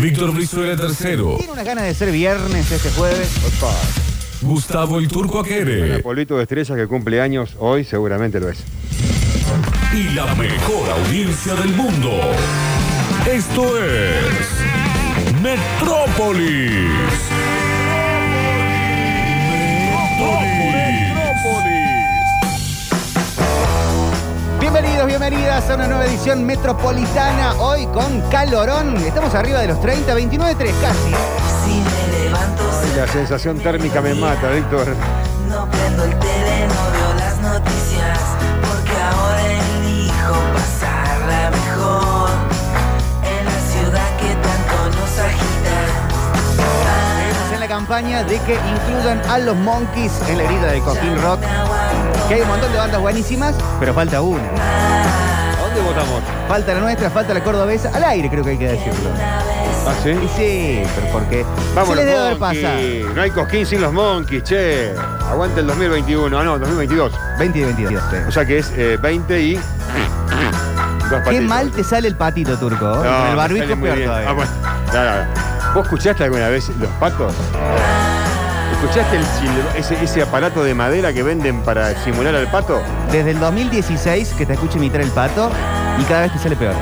Víctor Brizuela tercero. Tiene unas ganas de ser viernes este jueves. Gustavo el Turco Aquere. Polvito de estrella que cumple años hoy seguramente lo es. y la mejor audiencia del mundo. Esto es Metrópolis. Bienvenidos, bienvenidas a una nueva edición metropolitana. Hoy con calorón. Estamos arriba de los 30, 29, 3 casi. Si me levanto Ay, la sensación térmica me mata, Víctor. no prendo el tele, no veo las noticias, porque ahora elijo pasarla mejor en la ciudad que tanto nos agita. Estamos en la campaña de que incluyan a los Monkeys en la herida de Coquín Rock. Que hay un montón de bandas buenísimas, pero falta una. ¿A dónde votamos? Falta la nuestra, falta la cordobesa. Al aire creo que hay que decirlo. ¿Ah, sí? Y sí, pero porque Vamos, se les debe haber Monkeys. pasado. No hay cosquín sin los monkeys, che. Aguante el 2021. Ah, no, 2022. 20 y 22. sí. O sea que es eh, 20 y. Dos Qué patitos. mal te sale el patito turco. ¿eh? No, Con el me barbijo sale muy peor bien. todavía. Ah, bueno. ¿Vos escuchaste alguna vez los patos? ¿Escuchaste el ese, ese aparato de madera que venden para simular al pato? Desde el 2016 que te escucho imitar el pato y cada vez te sale peor.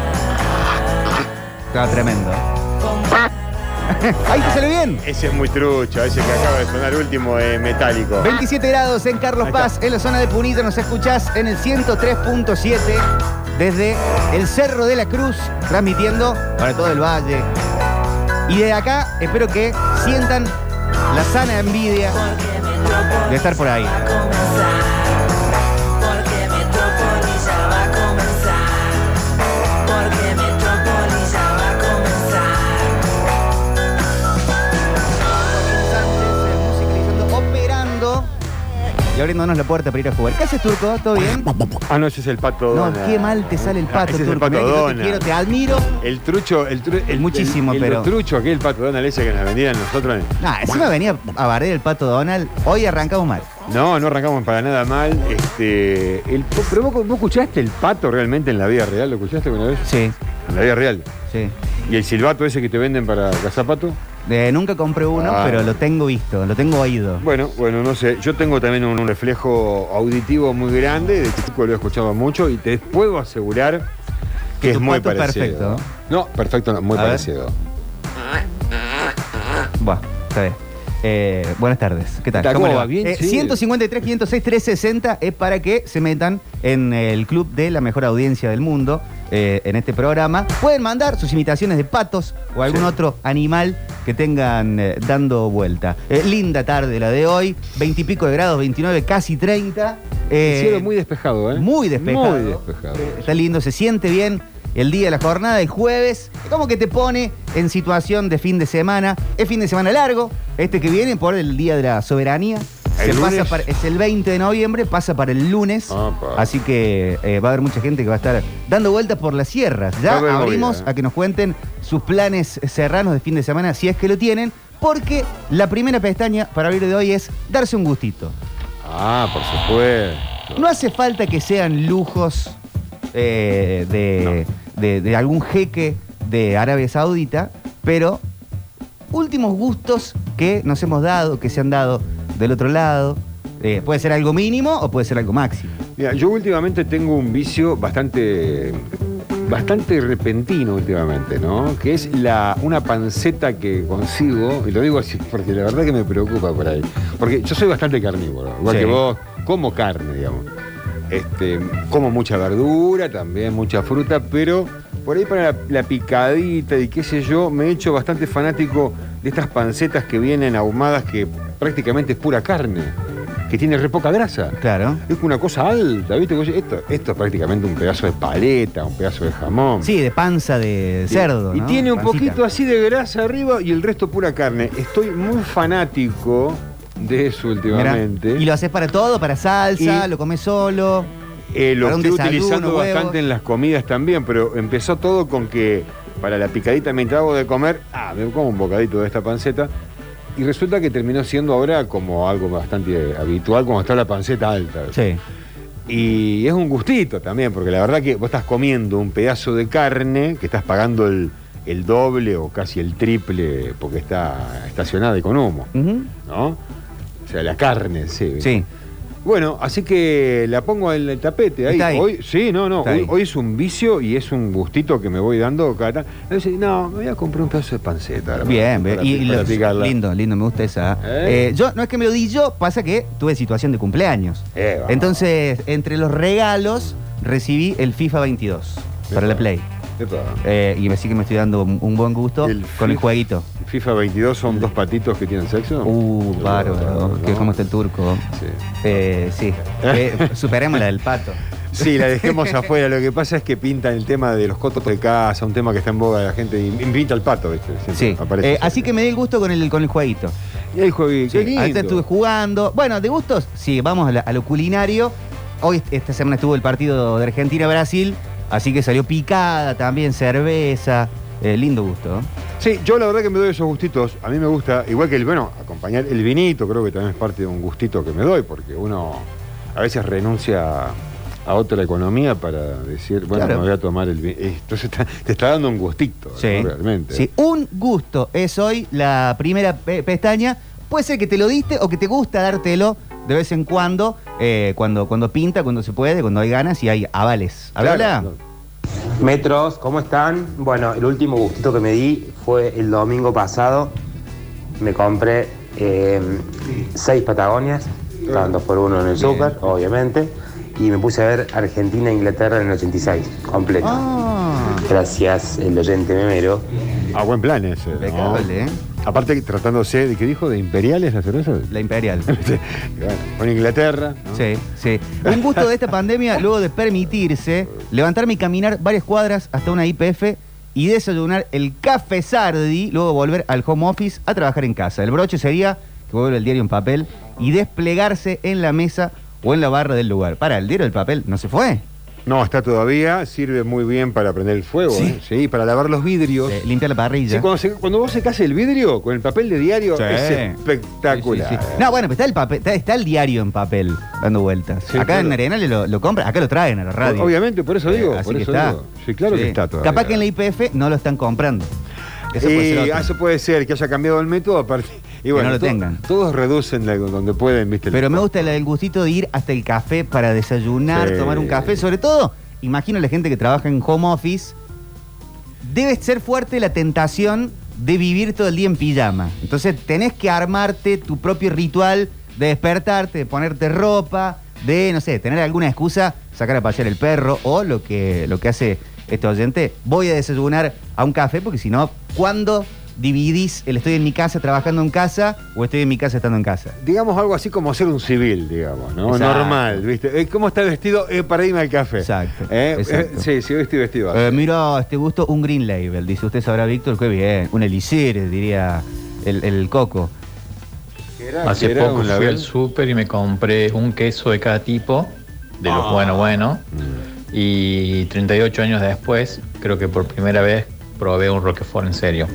Estaba tremendo. Ahí te sale bien. Ese es muy trucho, ese que acaba de sonar último de metálico. 27 grados en Carlos Ahí está. Paz, en la zona de Punito. Nos escuchás en el 103.7 desde el Cerro de la Cruz, transmitiendo para todo el valle. Y de acá espero que sientan la sana envidia de estar por ahí. Y abriéndonos la puerta para ir a jugar. ¿Qué haces, Turco? ¿Todo bien? Ah, no, ese es el pato No, qué mal te sale el Ah, pato, ese es el Turco. pato Mirá que yo te quiero, te admiro. El trucho, el, tru- el Muchísimo, el, el pero- trucho, aquel pato Donald ese que nos vendían nosotros. Nah, encima venía a barrer el pato Donald. Hoy arrancamos mal. No, no arrancamos para nada mal. Este, el, pero vos, vos escuchaste el pato realmente en la vida real, ¿lo escuchaste alguna vez? Sí, En la vida real. sí. ¿Y el silbato ese que te venden para cazar pato? Eh, nunca compré uno, Ah. pero lo tengo visto, lo tengo oído. Bueno, bueno, no sé. Yo tengo también un, un reflejo auditivo muy grande. De chico lo he escuchado mucho y te puedo asegurar que Que es tu muy pato es parecido. perfecto. No, perfecto, no, muy A ver. parecido. Buah, está bien. Eh, buenas tardes. ¿Qué tal? ¿Cómo ¿Cómo le va? va? Bien, Eh, sí. 153, 506, 360 es para que se metan en el club de la mejor audiencia del mundo eh, en este programa. Pueden mandar sus imitaciones de patos o algún Sí. otro animal que tengan eh, dando vuelta. Eh, linda tarde la de hoy, 20 y pico de grados, 29, casi 30. Eh, El cielo muy despejado, ¿eh? Muy despejado. Muy despejado. Está lindo, se siente bien el día de la jornada, el jueves. Es como que te pone en situación de fin de semana. Es fin de semana largo, este que viene por el Día de la Soberanía. ¿El Se pasa para- es el 20 de noviembre, pasa para el lunes. Apa. Así que eh, va a haber mucha gente que va a estar dando vueltas por las sierras. Ya abrimos ¿eh? a que nos cuenten sus planes serranos de fin de semana, si es que lo tienen. Porque la primera pestaña para abrir de hoy es darse un gustito. Ah, por supuesto. No hace falta que sean lujos eh, de, de- de algún jeque de Arabia Saudita, pero últimos gustos que nos hemos dado, que se han dado del otro lado. Eh, puede ser algo mínimo o puede ser algo máximo. Mira, yo últimamente tengo un vicio bastante bastante repentino últimamente, ¿no? Que es la una panceta que consigo, y lo digo así porque la verdad que me preocupa por ahí. Porque yo soy bastante carnívoro, igual Sí. que vos, como carne, digamos. Este, como mucha verdura, también mucha fruta, pero por ahí para la, la picadita y qué sé yo, me he hecho bastante fanático de estas pancetas que vienen ahumadas que prácticamente es pura carne. que tiene re poca grasa. Claro. Es una cosa alta, ¿viste? Esto, esto es prácticamente un pedazo de paleta, un pedazo de jamón. Sí, de panza de cerdo. Y ¿no? tiene un Pancita. poquito así de grasa arriba y el resto pura carne. Estoy muy fanático de eso Mirá. últimamente. Y lo haces para todo, para salsa, Y- lo comes solo. Eh, lo estoy utilizando bastante en las comidas también, pero empezó todo con que para la picadita mientras hago de comer, ah, me como un bocadito de esta panceta. Y resulta que terminó siendo ahora como algo bastante habitual cuando está la panceta alta. Sí. Y es un gustito también, porque la verdad que vos estás comiendo un pedazo de carne que estás pagando el, el doble o casi el triple porque está estacionada y con humo. ¿no? O sea, la carne, sí. Sí. Bueno, así que la pongo en el tapete ahí. Está ahí. Hoy, sí, no, no. Está Hoy, ahí. hoy es un vicio y es un gustito que me voy dando cada no, me voy a comprar un pedazo de panceta. Bien, para- bien. y, para- y para lo- picarla. lindo, lindo, me gusta esa. ¿Eh? Eh, yo, no es que me lo di yo, pasa que tuve situación de cumpleaños. Eh. Entonces, entre los regalos, recibí el FIFA 22 para la. Play. Eh, y así que me estoy dando un, un buen gusto El con el jueguito. FIFA 22 son dos patitos que tienen sexo. Uh, bárbaro. No, que no. ¿Cómo está el turco? Sí. Eh, sí. Eh, superemos la del pato. Sí, la dejemos afuera. Lo que pasa es que pintan el tema de los cotos de casa, un tema que está en boga de la gente. Y pinta el pato, ¿viste? Siempre Sí. aparece. Eh, así que me di el gusto con el, con el jueguito. Y ahí juegué. Sí, Qué lindo. Ahorita estuve jugando. Bueno, de gustos, sí, vamos a, la- a lo culinario. Hoy, esta semana estuvo el partido de Argentina-Brasil, así que salió picada también, cerveza. Eh, lindo gusto. ¿no? Sí, yo la verdad que me doy esos gustitos. A mí me gusta, igual que el, bueno, acompañar el vinito, creo que también es parte de un gustito que me doy, porque uno a veces renuncia a otra economía para decir, bueno, Claro. me voy a tomar el vino. Entonces te, te está dando un gustito, ¿no? realmente. Sí, un gusto es hoy la primera pe- pestaña. Puede ser que te lo diste o que te gusta dártelo de vez en cuando, eh, cuando, cuando pinta, cuando se puede, cuando hay ganas y hay avales. ¿Habla? claro. Metros, ¿cómo están? Bueno, el último gustito que me di fue el domingo pasado. Me compré eh, seis Patagonias, dos por uno en el súper, obviamente, y me puse a ver Argentina-Inglaterra en el 86, completo. Ah, Gracias, el oyente memero. Ah, buen plan ese. ¿no? impecable, ¿eh? Aparte, tratándose de, ¿qué dijo? ¿De imperiales la cerveza? La imperial. Con Inglaterra. ¿no? Sí, sí. Un gusto de esta pandemia, luego de permitirse levantarme y caminar varias cuadras hasta una IPF y desayunar el café Sardi, luego volver al home office a trabajar en casa. El broche sería que vuelva el diario en papel y desplegarse en la mesa o en la barra del lugar. Para, el diario del papel no se fue. No, está todavía, sirve muy bien para prender el fuego, Sí. ¿eh? Sí, para lavar los vidrios. Eh, limpia la parrilla. Sí, cuando, se- cuando vos secás el vidrio con el papel de diario, Sí. es espectacular. Sí, sí, sí. No, bueno, pero está el, papel, está, está el diario en papel dando vueltas. Sí, acá en. Arenales lo, lo compran, acá lo traen a la radio. Obviamente, por eso digo, así por que eso está. digo. Sí, claro que está todavía. Capaz que en la IPF no lo están comprando. Eso puede ser eso puede ser que haya cambiado el método aparte. Y bueno, no lo to- tengan. Todos reducen la- donde pueden, ¿viste? Pero me gusta el, el gustito de ir hasta el café para desayunar, Sí. tomar un café. Sobre todo, imagino la gente que trabaja en home office. Debe ser fuerte la tentación de vivir todo el día en pijama. Entonces tenés que armarte tu propio ritual de despertarte, de ponerte ropa, de, no sé, tener alguna excusa, sacar a pasear el perro o lo que, lo que hace este oyente. Voy a desayunar a un café porque si no, ¿cuándo dividís el estoy en mi casa trabajando en casa o estoy en mi casa estando en casa? Digamos algo así como ser un civil, digamos, ¿no? Exacto. Normal, ¿viste? Eh, ¿Cómo está vestido? Eh, para irme al café. Exacto, Eh, exacto. eh, sí, sí, hoy estoy vestido así. Eh, mira, este gusto, un Green Label. Dice usted sabrá, Víctor, qué bien. Un Elixir, diría el, el Coco. Hace poco ¿Un fui al súper y me compré un queso de cada tipo, de los Ah. bueno bueno, Mm. y 38 años después, creo que por primera vez probé un Roquefort en serio.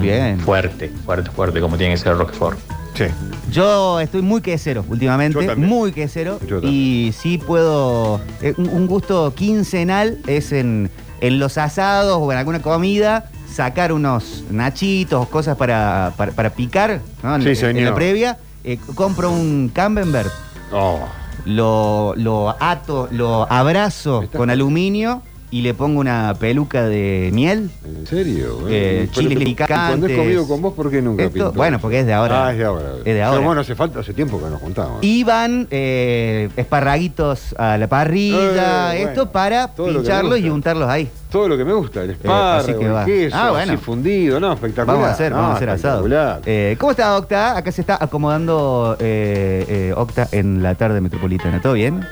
Bien. Fuerte, fuerte, fuerte, como tiene que ser Roquefort. Sí. Yo estoy muy quesero últimamente, Yo también. muy quesero. Yo también. Y sí puedo. eh, un, gusto quincenal es en, en los asados o en alguna comida sacar unos nachitos o cosas para, para, para picar ¿no? en, Sí, en señor. la previa. Eh, compro un Camembert, Oh. lo, lo ato, lo abrazo con aluminio y le pongo una peluca de miel. ¿En serio? Eh, Pero- chiles pero- picantes. Cuando he comido con vos, ¿por qué nunca Esto- bueno, porque es de ahora. Ah, es de ahora. Es de ahora. Pero bueno, hace falta, hace tiempo que nos juntamos. Y van eh, esparraguitos a la parrilla, Eh, esto bueno, para pincharlos y untarlos ahí. Todo lo que me gusta, el así que espárrago, va. el queso, Ah, bueno. así fundido, no, espectacular. Vamos a hacer, No, vamos a hacer asado. Eh, ¿Cómo está Octa? Acá se está acomodando eh, eh, Octa en la tarde metropolitana. ¿Todo bien?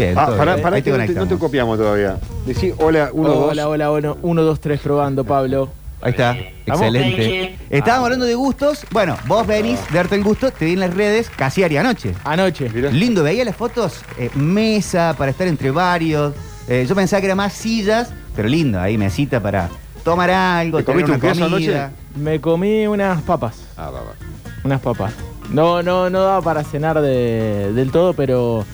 Bien, Ah, todo bien. Ahí que te no te, no te conectamos. copiamos todavía. Decí hola, uno, dos. hola, hola, hola. Uno, dos, tres, probando, Pablo. Ahí está, excelente. Estábamos hablando de gustos. Bueno, vos venís de darte el gusto, te vi en las redes, casi haría anoche. Anoche. Mirá. Lindo, veía las fotos, eh, mesa para estar entre varios. Eh, yo pensaba que era más sillas, pero lindo, ahí mesita para tomar algo, ¿Te tener comiste una un queso anoche? Me comí unas papas. Ah, va. Unas papas. No, no, no daba para cenar de- del todo, pero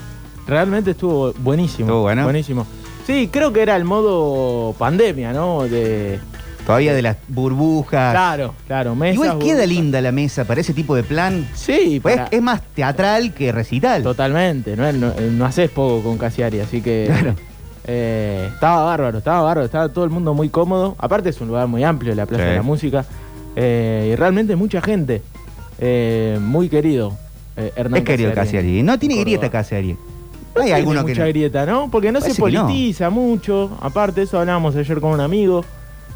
realmente estuvo buenísimo. ¿Estuvo bueno? Buenísimo. Sí, creo que era el modo pandemia, ¿no? De. Todavía de las burbujas. Claro, claro. Mesas, Igual queda burbujas. linda la mesa para ese tipo de plan. Sí, Pues para- es más teatral que recital. Totalmente, no, no, no haces poco con Casiari, así que Claro. eh, estaba bárbaro, estaba bárbaro, estaba todo el mundo muy cómodo. Aparte es un lugar muy amplio, la Plaza Sí. de la Música, eh, y realmente mucha gente, eh, muy querido. Hernán Es querido Casiari. No tiene grieta Casiari. No Hay alguno que mucha no. grieta, ¿no? Porque no se que no. politiza mucho. Aparte, eso hablábamos ayer con un amigo.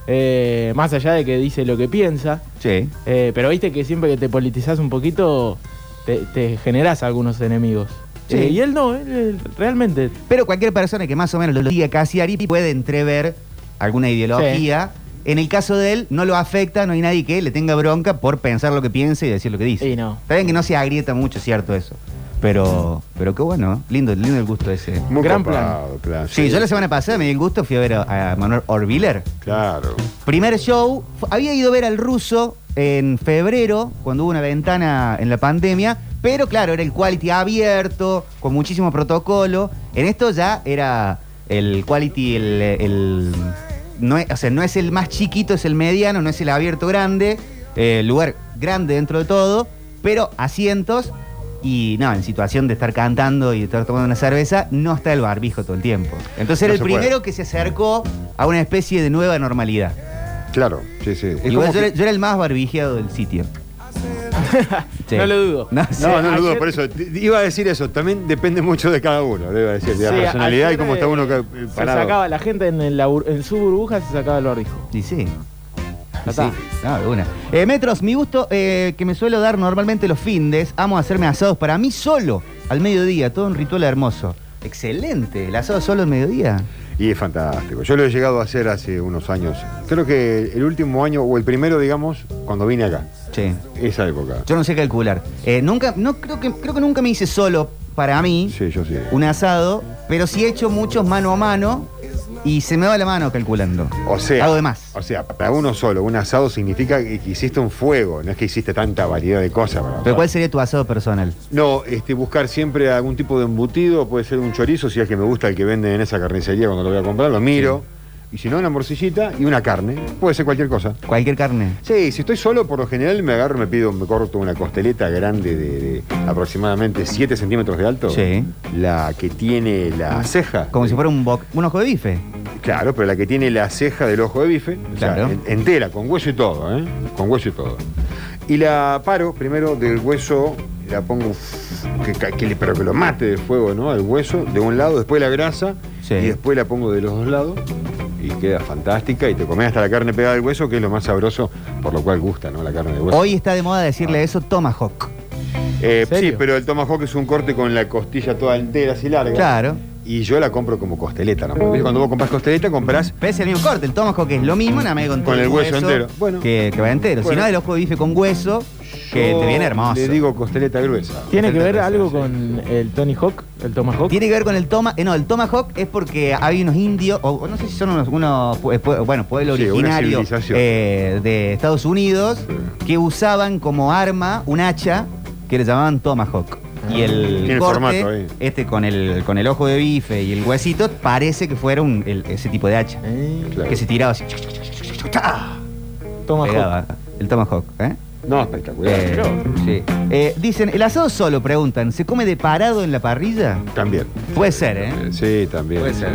eh, más allá de que dice lo que piensa. Sí. eh, pero viste que siempre que te politizás un poquito, te, te generás algunos enemigos. Sí. Eh, y él no, él, él realmente. Pero cualquier persona que más o menos lo diga Casiari puede entrever alguna ideología. En el caso de él, no lo afecta, no hay nadie que le tenga bronca por pensar lo que piensa y decir lo que dice. Y no. Está bien que no se agrieta mucho, cierto eso. Pero, pero qué bueno, lindo, lindo el gusto ese. Muy Gran copado, claro. Sí, yo la semana pasada me di el gusto, fui a ver a, a Manuel Orviller. Claro. Primer show, había ido a ver al ruso en febrero, cuando hubo una ventana en la pandemia, pero claro, era el quality abierto, con muchísimo protocolo. En esto ya era el quality, el, el- no es, o sea, no es el más chiquito, es el mediano, no es el abierto grande, eh, lugar grande dentro de todo, pero asientos. Y no, en situación de estar cantando y de estar tomando una cerveza, no está el barbijo todo el tiempo. Entonces era No el puede. primero que se acercó a una especie de nueva normalidad. Claro, sí, sí. Yo, que- era, yo era el más barbijeado del sitio. Sí. No lo dudo. No, sí. No, no lo dudo, por eso. Iba a decir eso, también depende mucho de cada uno, le iba a decir, de la Sí, personalidad y cómo está uno eh, eh, Se parado. sacaba la gente en, el- en su burbuja, se sacaba el barbijo. Y sí. Ya Y está. sí. No, de una. Eh, Metros, mi gusto eh, que me suelo dar normalmente los findes, amo hacerme asados para mí solo, al mediodía, todo un ritual hermoso. Excelente, el asado solo al mediodía. Y es fantástico. Yo lo he llegado a hacer hace unos años. Creo que el último año, o el primero, digamos, cuando vine acá. Sí. Esa época. Yo no sé calcular. Eh, nunca, no creo que, creo que nunca me hice solo para mí Sí, yo sí. un asado, pero sí he hecho muchos mano a mano y se me va la mano calculando. O sea, Hago de más. O sea, para uno solo, un asado significa que que hiciste un fuego, no es que hiciste tanta variedad de cosas. para- Pero ¿cuál sería tu asado personal? No, este, buscar siempre algún tipo de embutido, puede ser un chorizo, si es que me gusta el que venden en esa carnicería cuando lo voy a comprar, lo miro. Y si no, una morcillita y una carne. Puede ser cualquier cosa. Cualquier carne. Sí, si estoy solo, por lo general me agarro, me pido, me corto una costeleta grande de, de aproximadamente 7 centímetros de alto. Sí. La que tiene la ceja. Como si fuera un, un ojo de bife. Claro, pero la que tiene la ceja del ojo de bife, o sea, Claro. en- entera, con hueso y todo, ¿eh? Con hueso y todo. Y la paro primero del hueso, la pongo, que, que pero que lo mate de fuego, ¿no? Al hueso, de un lado, después la grasa, Sí. y después la pongo de los dos lados, y queda fantástica, y te comes hasta la carne pegada al hueso, que es lo más sabroso, por lo cual gusta, ¿no? La carne de hueso. Hoy está de moda decirle eso tomahawk. Eh, sí, pero el tomahawk es un corte con la costilla toda entera, así larga. Claro. Y yo la compro como costeleta, Cuando vos compras costeleta, compras Pero es el mismo corte. El tomahawk es lo mismo, nada más que con, todo Con el hueso entero. Bueno. que, que va entero. Si Bueno. no, el ojo de bife con hueso, que Yo te viene hermoso. Le digo costeleta gruesa. ¿Tiene que ver algo sí. con el Tony Hawk, el Tomahawk? Tiene que ver con el toma, eh, no, el tomahawk es porque hay unos indios, o, o no sé si son unos, unos pue- pue- bueno, pueblo Sí, una originario civilización. eh, de Estados Unidos Sí. que usaban como arma un hacha que le llamaban tomahawk. Y el. Tiene corte, formato ahí. este con el, con el ojo de bife y el huesito, parece que fuera un, el- ese tipo de hacha. Eh, Claro. Que se tiraba así. Tomahawk. Pegaba. El tomahawk, ¿eh? No, espectacular. Eh, sí. Eh, dicen, ¿el asado solo? Preguntan, ¿se come de parado en la parrilla? También. Puede ser, ¿eh? Eh, Sí, también. Puede ser.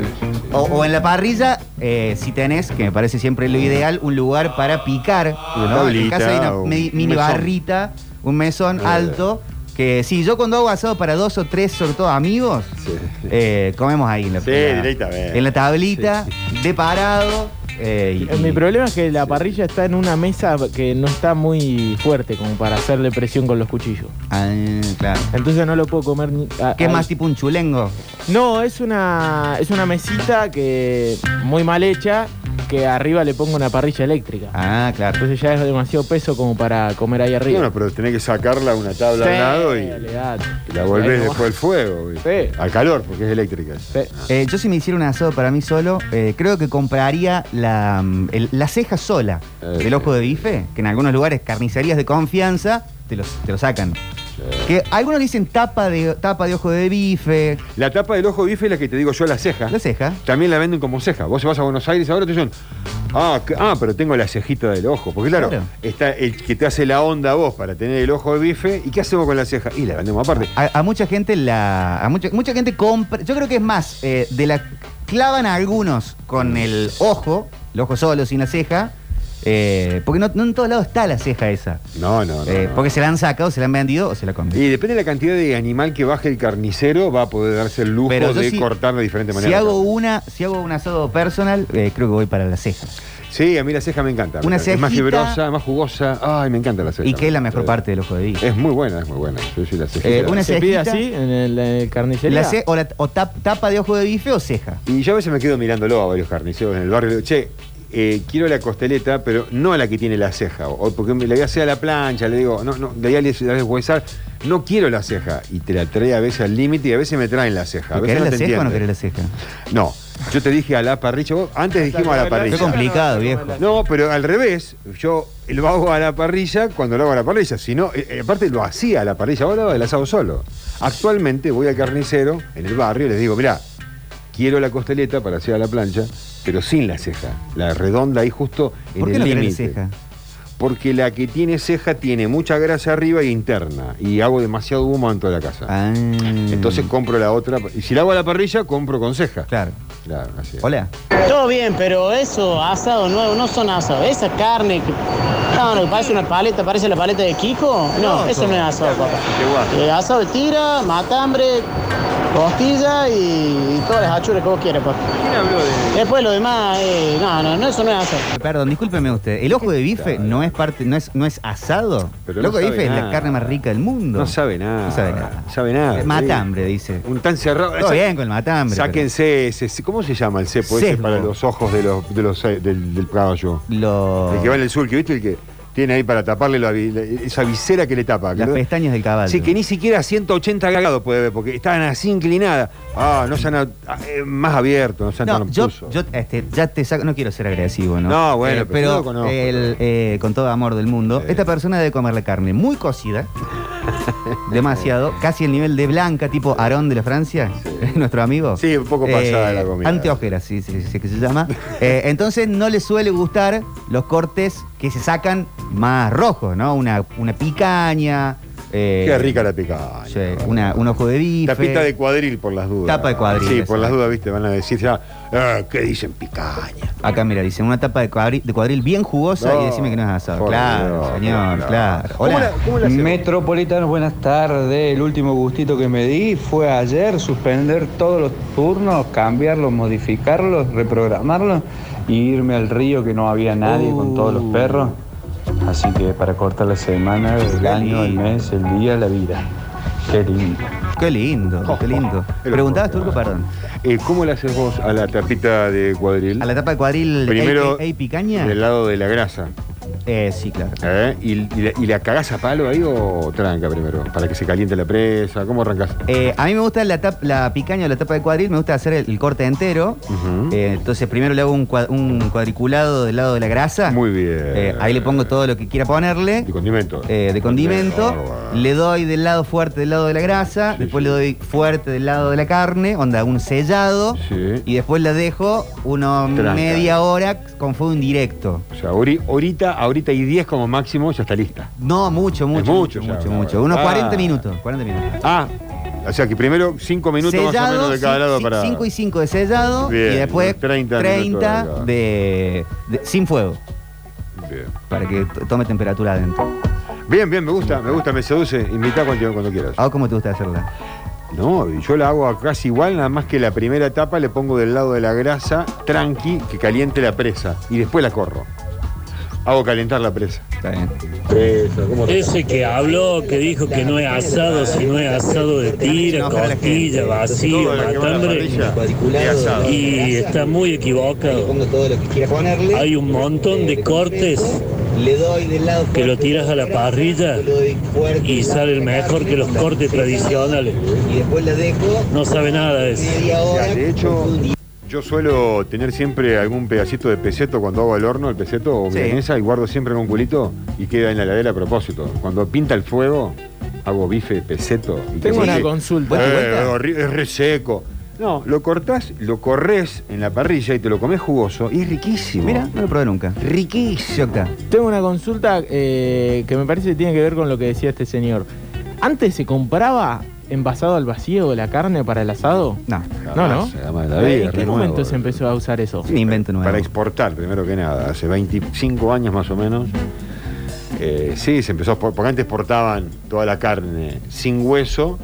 O, o en la parrilla, eh, si tenés, que me parece siempre lo ideal, un lugar para picar. Una ¿no? En tablita casa hay una mini, un mini mesón. barrita, un mesón Eh. alto. Que sí, yo cuando hago asado para dos o tres, sobre todo amigos, Sí. eh, comemos ahí en la, Sí, en la- directamente. en la tablita, de parado. Eh, y- Eh, Mi problema es que la parrilla está en una mesa que no está muy fuerte como para hacerle presión con los cuchillos. Ah, claro. Entonces no lo puedo comer ni. a- ¿Qué es ahí. más tipo un chulengo? No, es una, es una mesita que muy mal hecha que arriba le pongo una parrilla eléctrica. Ah, claro. Entonces ya es demasiado peso como para comer ahí arriba. Bueno, pero tenés que sacarla a una tabla Sí, al lado y la volvés después del fuego. Sí. Al calor, porque es eléctrica. Sí. Eh, yo si me hiciera un asado para mí solo, eh, creo que compraría la, mm, el- la ceja sola Eh, del ojo de bife, que en algunos lugares, carnicerías de confianza, te, los, te lo sacan. Que algunos dicen tapa de, tapa de ojo de bife, La tapa del ojo de bife es la que te digo yo, la ceja. la ceja. También la venden como ceja. Vos vas a Buenos Aires ahora te dicen, ah, ah, pero tengo la cejita del ojo. Porque claro, Claro. está el que te hace la onda a vos para tener el ojo de bife. ¿Y qué hacemos con la ceja? Y la vendemos aparte. A, a mucha gente la. A mucha, mucha gente compra. Yo creo que es más, eh, de la. Clavan a algunos con el ojo, el ojo solo, sin la ceja. eh, porque no, no en todos lados está la ceja esa. No, no, no. Eh, no. Porque se la han sacado, se la han vendido o se la comen. Y depende de la cantidad de animal que baje el carnicero, va a poder darse el lujo de cortar de diferente Si manera. hago una, si hago un asado personal, eh, creo que voy para la ceja. Sí, a mí la ceja me encanta. Una es más fibrosa, más jugosa. Ay, me encanta la ceja. Y que es la mejor Sí. parte del ojo de bife. Es muy buena, es muy buena. Yo soy la cejita. Eh, una ¿Se pide cejita. así en el, el carnicería? La ce- o la- o tap- tapa de ojo de bife o ceja. Y yo a veces me quedo mirándolo a varios carniceros en el barrio. Le digo, che, eh, quiero la costeleta, pero no a la que tiene la ceja. O, porque me la voy a hacer a la plancha, le digo, no, no, de ahí a deshuesar. No quiero la ceja. Y te la trae a veces al límite y a veces me traen la ceja. A veces ¿Querés no la te ceja o no querés la ceja? No, yo te dije a la parrilla. vos- antes dijimos a la Qué parrilla. complicado, viejo. No, pero al revés. Yo lo hago a la parrilla cuando lo hago a la parrilla. Si no, eh, eh, aparte lo hacía a la parrilla, ahora hago el asado solo. Actualmente voy al carnicero en el barrio y les digo, mirá, quiero la costeleta para hacer a la plancha, pero sin la ceja. La redonda ahí justo en ¿Por qué el no querés límite. ceja? Porque la que tiene ceja tiene mucha grasa arriba e interna. Y hago demasiado humo en toda la casa. Ah. Entonces compro la otra. Y si la hago a la parrilla, compro con ceja. Claro. Claro, así es. Hola. Todo bien, pero eso, asado nuevo, no son asados. Esa carne que. No, no, parece una paleta, parece la paleta de Kiko. No, eso no es asado, papá. Eh, asado de tira, matambre, costilla y, y todas las achuras que vos quieras, papá. ¿Quién habló de.? Después lo demás, eh, no, no, no, eso no es asado. Perdón, discúlpeme usted. ¿El ojo de bife no es parte, no es, no es asado? Pero el no ojo de sabe bife es la nada. carne más rica del mundo. No sabe nada. No sabe nada. Sabe nada. Eh, Matambre, dice. Un tan cerrado. Todo Sa- bien con el matambre. Sáquense ese. ¿Cómo se llama el cepo ese Sesgo. para los ojos de los, de los, eh, del, del caballo? pero Lo- El que va en el sur, que viste el que tiene ahí para taparle la vi- la- esa visera que le tapa. las pestañas del caballo. Sí, que ni siquiera a 180 grados puede ver, porque estaban así inclinadas. Ah, no se han ah, eh, más abiertos, no se han No, tan yo, obtusos. yo este, ya te saco, no quiero ser agresivo, ¿no? No, bueno, Eh, pero pero yo lo conozco, el, eh, con todo amor del mundo, Sí. esta persona debe comer la carne muy cocida, demasiado, casi el nivel de blanca, tipo Aarón de la Francia, nuestro amigo. Eh, Sí, un poco pasada la comida. Anteojeras, sí, sí, sí, que se llama. Eh, entonces no le suele gustar los cortes que se sacan más rojos, ¿no? Una, una picaña. eh, Qué rica la picaña. sí, una, un ojo de bife. Tapita de cuadril por las dudas. Tapa de cuadril, Sí, por las dudas, viste, van a decir ya, ah, ¿qué dicen picaña? Acá, mira, dice una tapa de cuadril, de cuadril bien jugosa No, y decime que no es asado. Claro, Dios, señor, claro. ¿Cómo Hola. la- cómo la hacemos? Metropolitanos, buenas tardes. El último gustito que me di fue ayer suspender todos los turnos, cambiarlos, modificarlos, reprogramarlos irme al río que no había nadie con todos los perros. Así que para cortar la semana, el año, el mes, el día, la vida. Qué lindo. Qué lindo, qué lindo. El Preguntabas, Turco, perdón. Eh, ¿Cómo le haces vos a la tapita de cuadril? A la tapa de cuadril, Primero, ¿hay picaña? del lado de la grasa. Eh, sí, claro. ¿eh? ¿Y, y la, y la cagás a palo ahí o tranca primero? Para que se caliente la presa. ¿Cómo arrancás? Eh, a mí me gusta la, tap- la picaña o la tapa de cuadril, me gusta hacer el, el corte entero. Ujú. Eh, entonces primero le hago un, cua- un cuadriculado del lado de la grasa. Muy bien. Eh, ahí le pongo todo lo que quiera ponerle. De condimento. eh, de condimento, Bárbaro. le doy del lado fuerte del lado de la grasa, Sí, después sí. le doy fuerte del lado de la carne, onda un sellado, Sí. y después la dejo Tranca. media hora con fuego indirecto. O sea, ori- ahorita, ahorita horita y diez como máximo, ya está lista. No, mucho, mucho. mucho mucho, ya, mucho. mucho. Unos Ah. 40 minutos. 40 minutos. Ah, o sea que primero cinco minutos más o menos de cada lado para. 5 y 5 de sellado Bien, y después unos 30 30, minutos acá. de, de- sin fuego Bien. para que tome temperatura adentro. bien, bien, me gusta, me gusta, me seduce. Invita cuando, cuando quieras. ¿A cómo te gusta hacerla? No, yo la hago casi igual, nada más que la primera etapa le pongo del lado de la grasa, tranqui, que caliente la presa. Y después la corro. Hago calentar la presa. Está bien. Presa, ¿cómo te- Ese que habló, que dijo que no es asado, sino es asado de tira, costilla, vacío, matambre. y está muy equivocado. Hay un montón de cortes Le doy del lado que lo tiras a la parrilla y salen mejor que los cortes tradicionales. Y después la dejo No sabe nada de eso. media hora. de hecho. Yo suelo tener siempre algún pedacito de peseto cuando hago el horno, el peseto o Sí. milanesa, y guardo siempre en un culito y queda en la heladera a propósito. Cuando pinta el fuego, hago bife, peseto. Y Tengo una consulta. Eh, es re seco. No, lo cortás, lo corres en la parrilla y te lo comes jugoso y es riquísimo. Mira, no lo probé nunca. riquísimo. Tengo una consulta eh, que me parece que tiene que ver con lo que decía este señor. ¿Antes se compraba envasado al vacío la carne para el asado? No, No, no. En la vida, ¿En qué momento nuevo. se empezó a usar eso? es un invento nuevo. Para exportar, primero que nada, hace 25 años más o menos. Eh, sí, se empezó, a expor- porque antes exportaban toda la carne sin hueso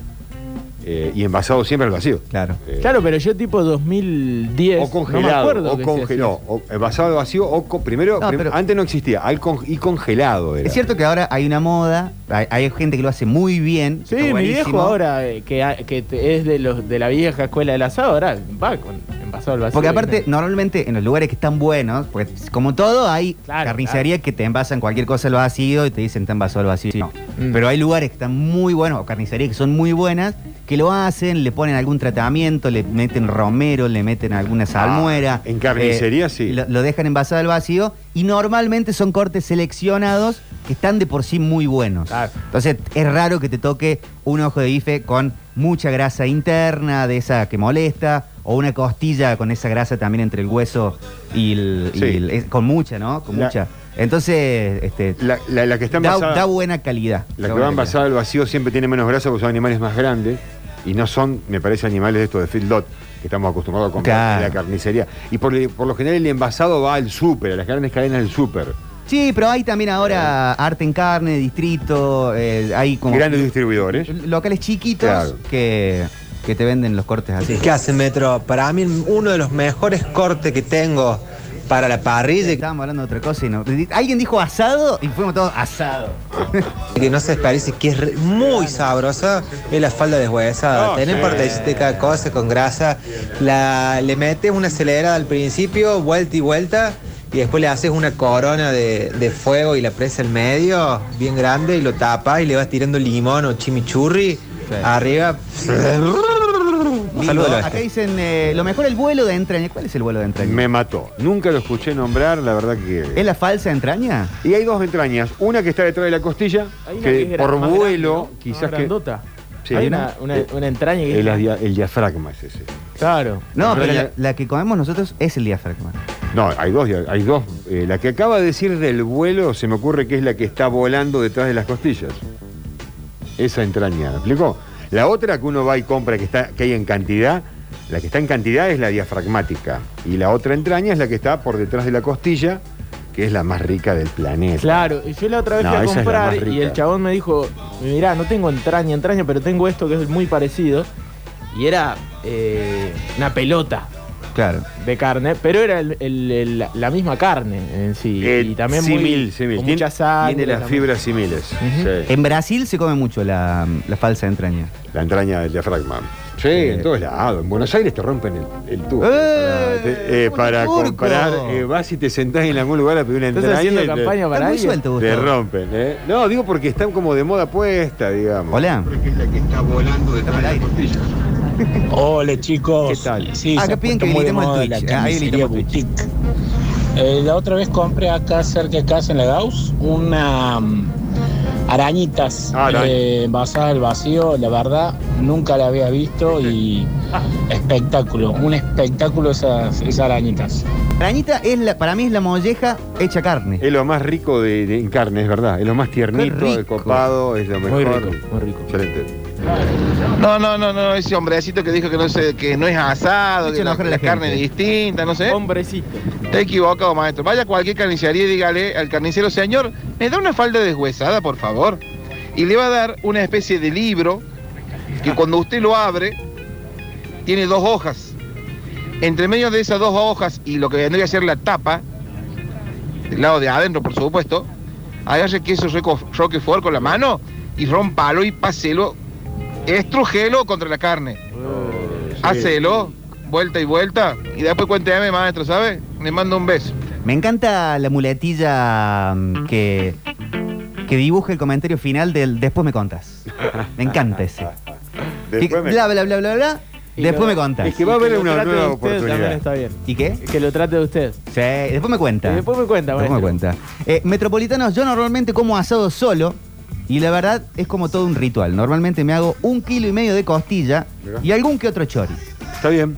eh, y envasado siempre al vacío. Claro. Eh, Claro, pero yo tipo 2010. o no me congelado, acuerdo o congelado, eso. o envasado al vacío, o co- primero, No, prim- pero- antes no existía, al con- y congelado era. Es cierto que ahora hay una moda, hay, hay gente que lo hace muy bien. Sí, mi viejo ahora, eh, que, ha- que te- es de los de la vieja escuela del asado, ahora va con envasado al vacío. Porque aparte, normalmente en los lugares que están buenos, porque como todo, hay Claro, carnicería que te envasan cualquier cosa al vacío y te dicen te envasó al vacío. No. Mm. Pero hay lugares que están muy buenos, o carnicerías que son muy buenas, que lo hacen, le ponen algún tratamiento, le meten romero, le meten alguna salmuera. Ah, en carnicería, sí. Lo, lo dejan envasado al vacío y normalmente son cortes seleccionados que están de por sí muy buenos. Claro. Entonces es raro que te toque un ojo de bife con mucha grasa interna, de esa que molesta, o una costilla con esa grasa también entre el hueso y el... y Sí. el- es- con mucha, ¿no? Con La- mucha. Entonces, este, La, la- la que está da, da buena calidad. la que va envasada al vacío siempre tiene menos grasa porque son animales más grandes y no son, me parece, animales de estos de feedlot que estamos acostumbrados a comprar Claro. en la carnicería. Y por, por lo general el envasado va al súper, a las grandes cadenas del súper. Sí, pero hay también ahora arte en carne, distrito, eh, hay como Grandes distribuidores. locales chiquitos Claro. que, que te venden los cortes así. ¿Qué hace Metro? Para mí uno de los mejores cortes que tengo para la parrilla Estábamos hablando de otra cosa y no. Alguien dijo asado y fuimos todos asado. que no se parece que es re- muy sabrosa es la falda deshuesada. Oh, Tenés sí. partecita de cada cosa con grasa. La, le metes una acelerada al principio, vuelta y vuelta. Y después le haces una corona de, de fuego y la presa al medio, bien grande, y lo tapas y le vas tirando limón o chimichurri arriba. Lindo. Saludos al Acá dicen eh, lo mejor el vuelo de entraña. ¿Cuál es el vuelo de entraña? Me mató. Nunca lo escuché nombrar, la verdad que. ¿Es la falsa entraña? Y hay dos entrañas. Una que está detrás de la costilla, que por vuelo, grande, ¿no? quizás que. Sí. Hay una, una, Eh, una entraña que El, el diafragma es ese. Claro. No, pero la, la que comemos nosotros es el diafragma. No, hay dos. dia- Hay dos. Eh, la que acaba de decir del vuelo, se me ocurre que es la que está volando detrás de las costillas. Esa entraña, ¿me explicó? La otra que uno va y compra, que, está, que hay en cantidad, la que está en cantidad es la diafragmática. Y la otra entraña es la que está por detrás de la costilla, que es la más rica del planeta. Claro, y yo la otra vez No, fui a comprar y el chabón me dijo, mirá, no tengo entraña, entraña, pero tengo esto que es muy parecido. Y era eh, una pelota Claro. de carne, pero era el- el- el- la- misma carne en sí. Eh, y también simil, muy, simil. con mucha sangre. Tiene las fibras similes. Sí. En Brasil se come mucho la, la falsa entraña. La entraña del diafragma. Sí, Eh, en todos lados. En Buenos Aires te rompen el, el tubo. ¡Eh! para te- eh, ¡Como para turco! comprar, eh, vas y te sentás en algún lugar a pedir una ¿Estás entraña haciendo y te- campaña para muy suelto, te, rompen. ¿eh? No, digo porque están como de moda puesta, digamos. Hola. Porque es la que está volando detrás de las. Hola chicos. ¿Qué tal? Sí, Ah, que ha piden que el moda Twitch. la Ah, ahí Twitch. boutique. Eh, la otra vez compré acá cerca de casa en la Gauss una mm, arañitas Ah, eh, envasadas al vacío. La verdad, nunca la había visto y espectáculo. Un espectáculo esas, esas arañitas. Arañita es la, para mí es la molleja hecha carne. Es lo más rico de, de- en carne, es verdad. Es lo más tiernito, Qué rico. el copado, es lo mejor. Muy rico, muy rico. Excelente. No, no, no, no, ese hombrecito que dijo que no, se, que no es asado, que la, la la carne es distinta, no sé. Hombrecito. Está equivocado, maestro. Vaya a cualquier carnicería y dígale al carnicero, señor, ¿me da una falda deshuesada, por favor? Y le va a dar una especie de libro que cuando usted lo abre, tiene dos hojas. Entre medio de esas dos hojas y lo que vendría a ser la tapa, del lado de adentro, por supuesto, agarre queso roquefort con la mano y rompalo y páselo, estrujelo contra la carne. Hacelo, vuelta y vuelta, y después cuénteme, maestro, ¿sabe? Le mando un beso. Me encanta la muletilla mm, que, que dibuja el comentario final del después me contas. Me encanta ese. Que me- bla, bla, bla, bla, bla. Y Después lo- me contas. Es que va a haber lo una trate de nueva oportunidad. está bien. ¿Y qué? Que lo trate de usted. Sí, después me cuenta. Y después me cuenta, Después me cuenta. Eh, metropolitanos, yo normalmente como asado solo y la verdad es como todo un ritual. Normalmente me hago un kilo y medio de costilla Mirá. y algún que otro chori. Está bien.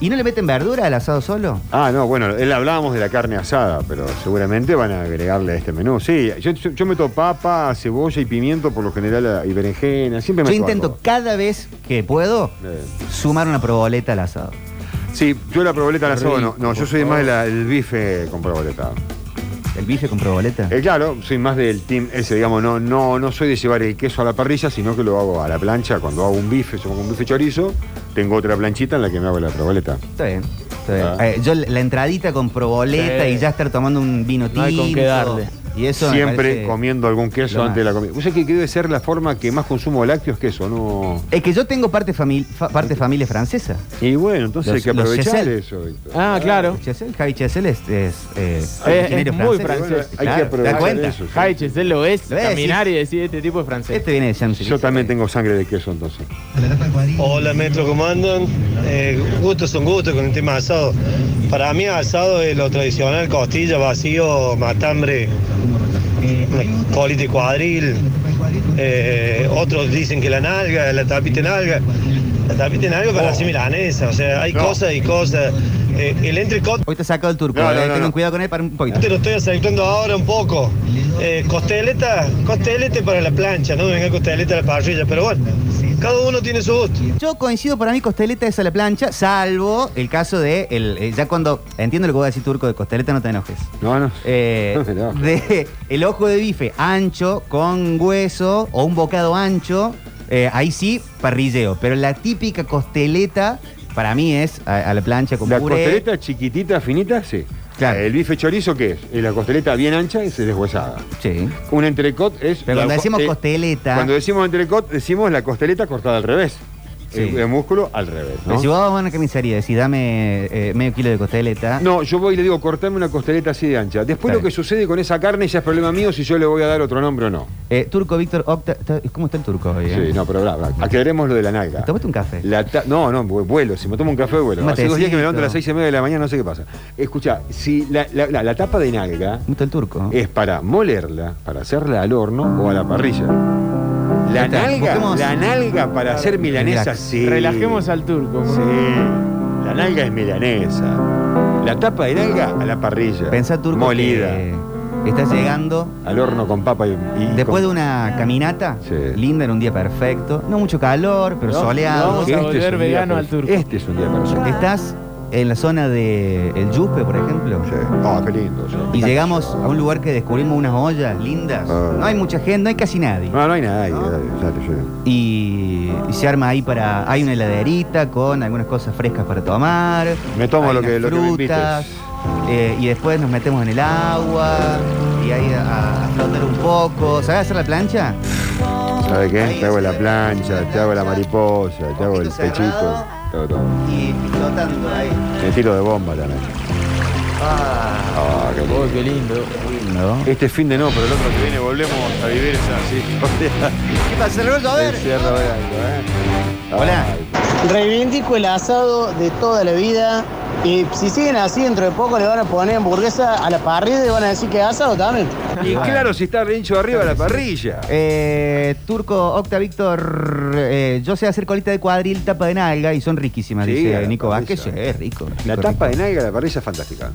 ¿Y no le meten verdura al asado solo? Ah, no, bueno, él hablábamos de la carne asada, pero seguramente van a agregarle a este menú. Sí, yo, yo- yo meto papa, cebolla y pimiento por lo general y berenjena. Siempre Yo meto intento algo. cada vez que puedo Eh, sumar una proboleta al asado. Sí, yo la proboleta la asado, no, no, yo soy más favor. del bife con proboleta. ¿El bife con proboleta? Eh, claro, soy más del team ese, digamos, no, no, no soy de llevar el queso a la parrilla, sino que lo hago a la plancha. Cuando hago un bife, yo hago un bife chorizo, tengo otra planchita en la que me hago la proboleta. Está bien. Está bien. Ah. Eh, yo la entradita con proboleta Sí. y ya estar tomando un vino No hay con tinto. qué darle. Y eso Siempre parece- comiendo algún queso antes de la comida. ¿Vos sabés que debe ser la forma que más consumo lácteos queso? No. Es que yo tengo parte, fami- fa- parte familia francesa. Y bueno, entonces Los- hay que aprovechar eso, Víctor. Ah, claro. Chesel, Javi Chesel es, es, eh, es originario muy Bueno, francés. hay Claro, que ¿te aprovechar das cuenta? eso. sí. Jai Chesel lo ves, caminar y decir este tipo es francés. Este viene de Champs Yo también tengo sangre de queso entonces. Hola Metro, ¿cómo andan? Eh, gustos son gustos con el tema asado. Para mí asado es lo tradicional, costilla, vacío, matambre, una colita y cuadril. Eh, otros dicen que la nalga, la tapita nalga. La tapita de nalga para hacer milanesa, o sea, hay No. cosas y cosas. Eh, el entrecot Hoy te sacado el turco, No, no, eh, no, tengan cuidado con él para un poquito. te lo estoy aceptando ahora un poco. Eh, costeleta, costelete para la plancha, no venga costeleta a la parrilla, pero bueno, cada uno tiene su gusto. Yo coincido, para mí costeleta es a la plancha, salvo el caso de, el, eh, ya cuando, entiendo lo que voy a decir turco, de costeleta no te enojes. No, no. Eh, No. de el ojo de bife ancho con hueso o un bocado ancho, eh, ahí sí parrilleo. Pero la típica costeleta para mí es a, a la plancha con La puré. costeleta chiquitita, finita, sí. Claro. El bife chorizo, ¿qué es? Es la costeleta bien ancha es deshuesada. Sí. Un entrecot es. Pero cuando decimos eh, costeleta, Cuando decimos entrecot, decimos la costeleta cortada al revés. Sí. El, el músculo al revés. ¿no? pero si vos vas a una carnicería decís dame eh, medio kilo de costeleta, No, yo voy y le digo, cortame una costeleta así de ancha. Después lo que sucede con esa carne ya es problema mío si yo le voy a dar otro nombre o no. eh, turco Víctor Octa, ¿cómo está el turco hoy? eh? Sí, no, pero bla, bla. Aclaremos lo de la nalga. ¿Tomaste un café? La ta- no, no, vu- vuelo. Si me tomo un café, vuelo. Un Hace dos días que me levanto a las seis y media de la mañana, no sé qué pasa. Escucha, si la, la- la- la tapa de nalga ¿Cómo está el turco? es para molerla, para hacerla al horno o a la parrilla. La nalga, busquemos- la nalga para hacer milanesa, Relax. sí. Relajemos al turco. Sí. La nalga es milanesa. La tapa de nalga a la parrilla. Pensá, turco, Molida. que estás llegando Al horno con papa y. y después de con- una caminata Sí. linda en un día perfecto, no mucho calor, pero No, soleado. vamos Que a este volver vegano al turco. Este es un día perfecto. Estás en la zona de El Yupe, por ejemplo, Sí. Oh, qué lindo. sí. y llegamos a un lugar que descubrimos unas ollas lindas. Ah. No hay mucha gente, no hay casi nadie. No, no hay nadie. ¿No? Y, y se arma ahí para. Hay una heladerita con algunas cosas frescas para tomar. Me tomo hay lo que- unas lo que me frutas, eh, y después nos metemos en el agua. Y ahí a, a flotar un poco. ¿Sabes hacer la plancha? ¿Sabes qué? Te hago la plancha, te hago la mariposa, te hago el pechito. Cerrado. Todo, todo. Y flotando ahí. Me tiro de bomba también. Ah, qué lindo. Oh, qué lindo. lindo. Este fin de no, pero el otro que viene volvemos a vivir esa así. ¿Qué pasa, Rollo? A ver. ¿eh? Hola. Reivindico el asado de toda la vida Y si siguen así, dentro de poco le van a poner hamburguesa a la parrilla y van a decir que es asado también. Y claro, si está Rencho arriba de la parrilla. Eh, Turco, Octa, Víctor, eh, yo sé hacer colita de cuadril, tapa de nalga y son riquísimas, Sí, a dice Nico. Vázquez. Sí, es rico. La rico, tapa de nalga de la parrilla es fantástica.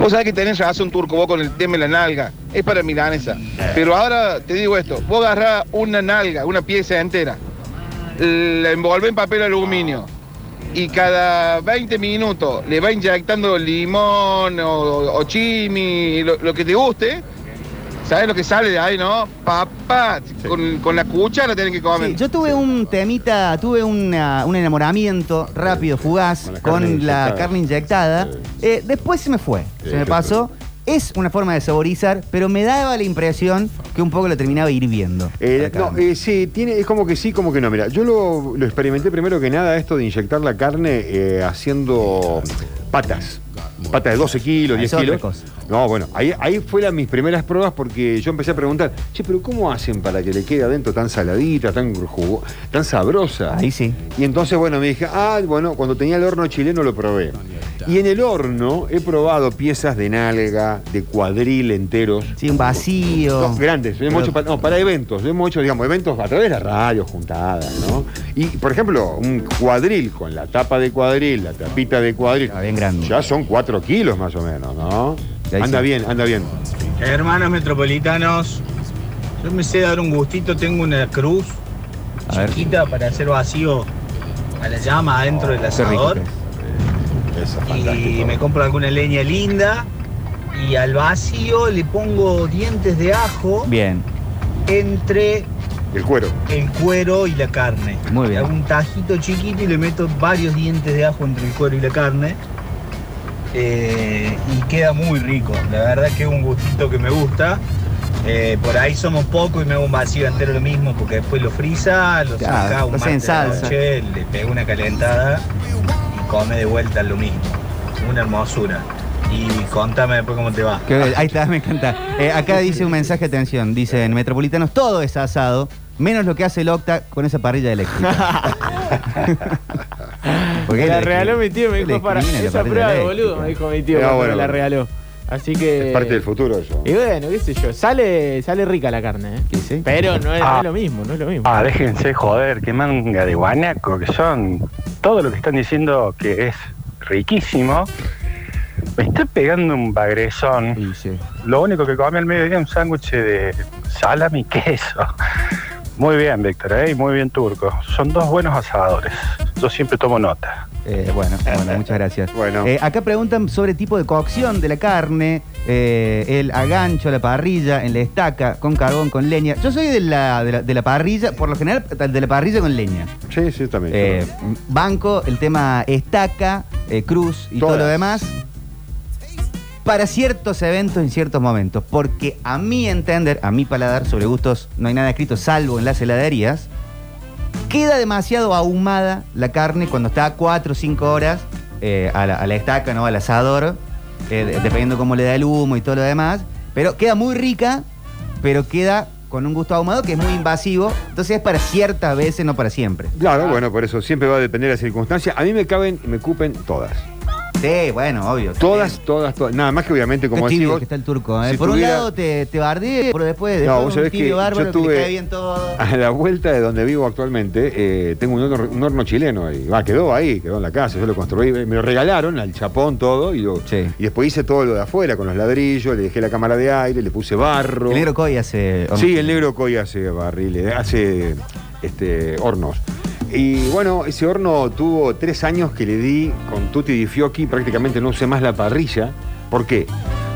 Vos sabés que tenés razón, Turco, vos con el tema de la nalga. Es para milanesa. Pero ahora te digo esto: vos agarrás una nalga, una pieza entera, la envolvés en papel aluminio y cada 20 minutos le va inyectando limón o, o chimi, lo, lo que te guste. ¿Sabés lo que sale de ahí, no? Papá, con, con la cuchara tenés que comer. Sí, yo tuve un temita, tuve una- un enamoramiento rápido, fugaz, Con la con, carne la inyectada. carne inyectada. Eh, después se me fue, Sí, se me pasó. Es una forma de saborizar, pero me daba la impresión que un poco lo terminaba hirviendo. Eh, no, eh, sí, tiene, es como que sí, como que no. Mira, yo lo, lo experimenté primero que nada, esto de inyectar la carne eh, haciendo patas. Patas de 12 kilos, Ah, 10 es otra kilos. No, bueno, ahí, ahí fue mis primeras pruebas porque yo empecé a preguntar, che, pero ¿cómo hacen para que le quede adentro tan saladita, tan jugo, tan sabrosa? Ahí sí. Y entonces, bueno, me dije, ah, bueno, cuando tenía el horno chileno lo probé. Y en el horno he probado piezas de nalga, de cuadril enteros. Sí, un vacío. No, grandes, hemos Pero- hecho para, no, para eventos, hemos hecho, digamos, eventos a través de la radio, juntadas, ¿no? Y, por ejemplo, un cuadril con la tapa de cuadril, la tapita de cuadril, Ah, bien grande. ya son cuatro kilos más o menos, ¿no? Ahí Anda sí. bien, anda bien. Hermanos metropolitanos, yo me sé dar un gustito, tengo una cruz A ver. chiquita para hacer vacío a la llama adentro del rico asador. que es. Eso es y me compro alguna leña linda y al vacío le pongo dientes de ajo Bien. entre El cuero. el cuero y la carne. Muy bien. Hago un tajito chiquito y le meto varios dientes de ajo entre el cuero y la carne. Eh, y queda muy rico. La verdad que es un gustito que me gusta. Eh, por ahí somos pocos y me hago un vacío entero lo mismo porque después lo frisa, lo Claro, saca un en de salsa. noche, le pego una calentada y come de vuelta lo mismo. Una hermosura. Y contame después cómo te va. Qué ahí está, me encanta. Eh, acá dice un mensaje de atención. Dice, en Metropolitanos todo es asado, menos lo que hace el Octa con esa parrilla eléctrica. Porque la regaló mi tío, me dijo para la esa prueba de boludo, me dijo mi tío, Ah, bueno, me la bueno. regaló. Así que. Es parte del futuro eso. Y bueno, qué sé yo, sale, sale rica la carne, ¿eh? Sí. Pero no es, no Ah. es lo mismo, no es lo mismo. Ah, déjense joder, qué manga de guanaco que son. Todo lo que están diciendo que es riquísimo. Me está pegando un bagrezón. Sí, sí. Lo único que comí al mediodía es un sándwich de salami y queso. Muy bien, Víctor, ¿eh? y muy bien, Turco. Son dos buenos asadores. Yo siempre tomo nota. Eh, bueno, bueno, muchas gracias. Bueno. Eh, acá preguntan sobre tipo de cocción de la carne, eh, el agancho, la parrilla, en la estaca, con carbón, con leña. Yo soy de la, de la, de la parrilla, por lo general, de la parrilla con leña. Sí, sí, también. Eh, banco, el tema estaca, eh, cruz y todo lo demás. Para ciertos eventos en ciertos momentos. Porque a mi entender, a mi paladar, sobre gustos no hay nada escrito salvo en las heladerías. Queda demasiado ahumada la carne cuando está 4 o 5 horas eh, a, la, estaca, ¿no? Al asador, eh, de- dependiendo cómo le da el humo y todo lo demás. Pero queda muy rica, pero queda con un gusto ahumado que es muy invasivo. Entonces es para ciertas veces, no para siempre. Claro, bueno, por eso siempre va a depender de la circunstancia. A mí me caben y me cupen todas. Sí, bueno, obvio. Todas, todas, todas. Nada más que obviamente, como Qué que está el turco. ¿eh? si por un lado te, te bardea, pero después, después No, vos sabés que yo tuve bien todo. a la vuelta de donde vivo actualmente, eh, tengo un horno, un horno chileno ahí. Va, quedó ahí, quedó en la casa. Yo lo construí, me lo regalaron al chapón todo y, lo- Sí. y después hice todo lo de afuera con los ladrillos, le dejé la cámara de aire, le puse barro. El negro Coy hace. Sí, el negro Coy hace barriles, hace este, hornos. Y bueno, ese horno tuvo tres años que le di con tutti di fiocchi, prácticamente no usé más la parrilla. ¿Por qué?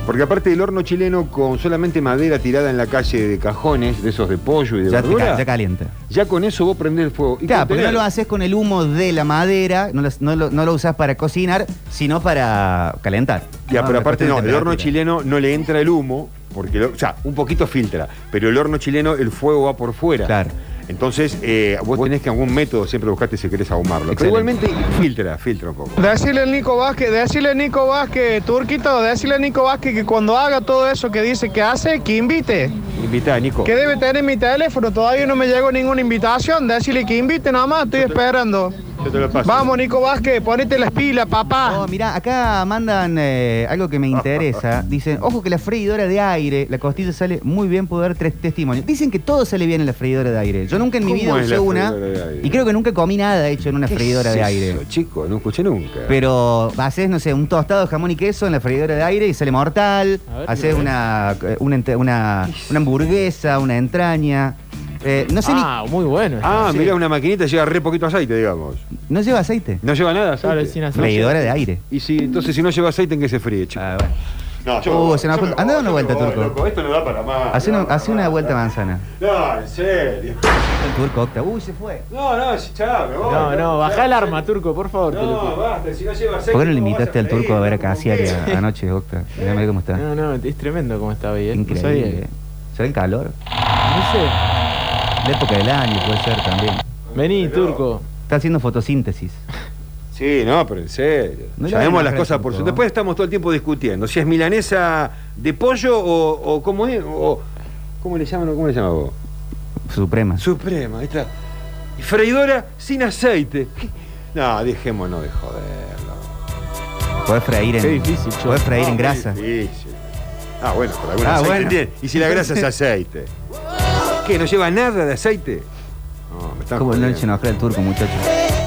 Porque aparte del horno chileno con solamente madera tirada en la calle de cajones, de esos de pollo y de Ya, verdura, ca- ya calienta. ya con eso vos prendés el fuego. Y Claro, pero no lo haces con el humo de la madera, no lo, no lo- no lo usás para cocinar, sino para calentar. Ya, No, pero aparte no, el horno chileno no le entra el humo, porque, lo- o sea, un poquito filtra, pero el horno chileno el fuego va por fuera. Claro. Entonces, eh, vos tenés que algún método siempre buscarte si querés ahumarlo. Pero igualmente filtra, filtra un poco. Decirle al Nico Vázquez, decirle a Nico Vázquez, Turquito, decirle a Nico Vázquez que cuando haga todo eso que dice que hace, que invite. Invita, Nico. Que debe tener mi teléfono, todavía no me llegó ninguna invitación. Decirle que invite nada más, estoy esperando. Yo te lo paso. Vamos, Nico Vázquez, ponete las pilas, papá. Oh, mirá, acá mandan eh, algo que me interesa. Dicen, ojo que la freidora de aire, la costilla sale muy bien, puedo dar tres testimonios. Dicen que todo sale bien en la freidora de aire. Yo nunca en mi ¿Cómo vida es usé la una freidora de aire? y creo que nunca comí nada hecho en una ¿Qué freidora es de aire. eso, chico? No escuché nunca. Pero haces, no sé, un tostado de jamón y queso en la freidora de aire y sale mortal. A ver, Haces ¿qué una, una, una hamburguesa, una entraña. Eh, no sé Ah, muy bueno. Ah, Sí. mirá, una maquinita lleva re poquito aceite, digamos. ¿No lleva aceite? No lleva nada, aceite. Claro, es sin aceite. Freidora de aire. Y si, entonces si no lleva aceite, ¿en qué se fríe, chico? Ah, bueno. No, Uh, se nos fue- Anda una vuelta, Turco. Loco, esto no da para más. Hace una, no, hace una vuelta manzana. No, en serio. El turco octa. Uy, se fue. No, no, chao, me voy. No, no, bajá el arma, turco, por favor. No, basta, si no lleva aceite. ¿Por qué no le ¿cómo invitaste al turco a ver a Casiari Sí. anoche, Octa? Mirá cómo está. No, no, es tremendo como está hoy. ¿eh? Increíble. sabía. ¿Será el calor? No sé. La época del año puede ser también. Vení, turco. Está haciendo fotosíntesis. Sí, no, pero en serio. No Sabemos las cosas por su. Después estamos todo el tiempo discutiendo. Si es milanesa de pollo o, o cómo es. O, ¿Cómo le llaman? ¿Cómo le llaman vos? Suprema. Suprema, ahí está. Y freidora sin aceite. No, dejémonos de joderlo. Podés freír en, Qué difícil, podés freír No, en muy grasa. difícil. Ah, bueno, por algún Ah, bueno. ¿Y si la grasa es aceite? ¿Qué? ¿No lleva nada de aceite? No, me están ¿Cómo no jodiendo. al turco, muchachos?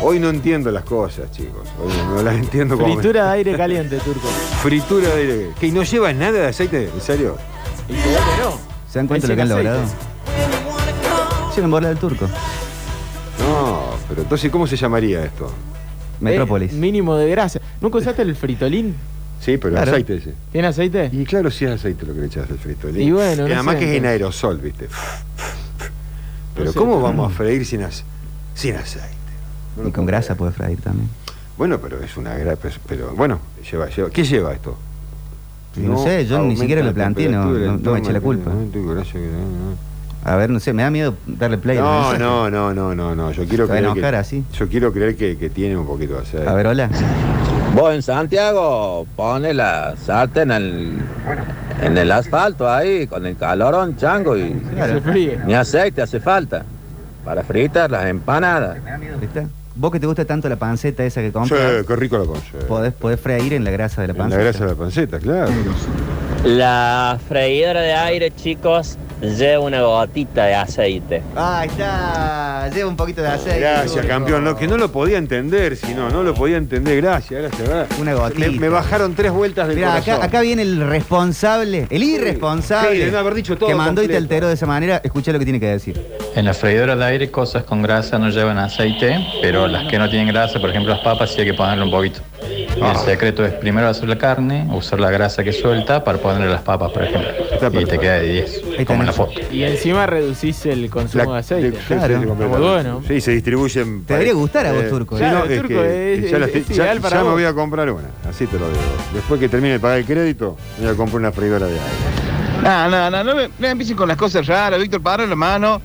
Hoy no entiendo las cosas, chicos. Hoy no las entiendo como. Fritura de aire caliente, turco. Fritura de aire. ¿Que no lleva nada de aceite? ¿En serio? Y que no. ¿Se dan cuenta de lo que han logrado? aceite. Se me borra del turco. No, pero entonces, ¿cómo se llamaría esto? Metrópolis. Eh, mínimo de grasa. ¿Nunca usaste el fritolín? Sí, pero Claro. aceite ese. ¿Tiene aceite? Y claro, si es aceite lo que le echas al fritolín. Y bueno, no además sé, que es en entonces. aerosol, ¿viste? Pero No sé. ¿cómo vamos a freír sin, ace- sin aceite? No Y con grasa creer. puede freír también. Bueno, pero es una grasa. Pero bueno, lleva, lleva. ¿Qué lleva esto? No sé, yo ni siquiera lo planteé, no- no- no me eché la culpa. que- no, A ver, no sé, me da miedo darle play. al No, no, no, no, no, no. Yo quiero creer enojar que, así. Yo quiero creer que, que tiene un poquito de aceite. A ver, hola. Vos en Santiago pone la sartén en el, en el asfalto ahí, con el calorón chango y ni aceite hace falta para fritar las empanadas. ¿Viste? Vos que te gusta tanto la panceta esa que Sí, compras, qué rico la concha. podés, podés freír en la grasa de la En la panceta. grasa de la panceta, claro. La freidora de aire, chicos, lleva una gotita de aceite. Ah, ahí está. Lleva un poquito de aceite. Gracias, campeón. No, que no lo podía entender, si no, no lo podía entender. Gracias, gracias. ¿verdad? Una gotita. Me, me bajaron tres vueltas del Mirá, corazón. acá, acá viene el responsable, el irresponsable. Sí, de no haber dicho todo Que mandó y te alteró de esa manera. Escucha lo que tiene que decir. En la freidora de aire cosas con grasa no llevan aceite, pero las que no tienen grasa, por ejemplo las papas, sí hay que ponerle un poquito. Y Ah. El secreto es primero hacer la carne, usar la grasa que suelta para ponerle las papas, por ejemplo. Y te queda de 10, como en la foto. Y encima reducís el consumo de aceite. Muy bueno. Sí, se distribuyen. Te debería gustar a vos, Eh, Turco, ¿eh? no, Claro, es Turco que- es- ya, la es estoy- ideal ya- para ya me voy a comprar una, así te lo digo. Después que termine de pagar el crédito, me voy a comprar una freidora de aire. No, no, no, no me, me empiecen con las cosas raras, Víctor, para la mano.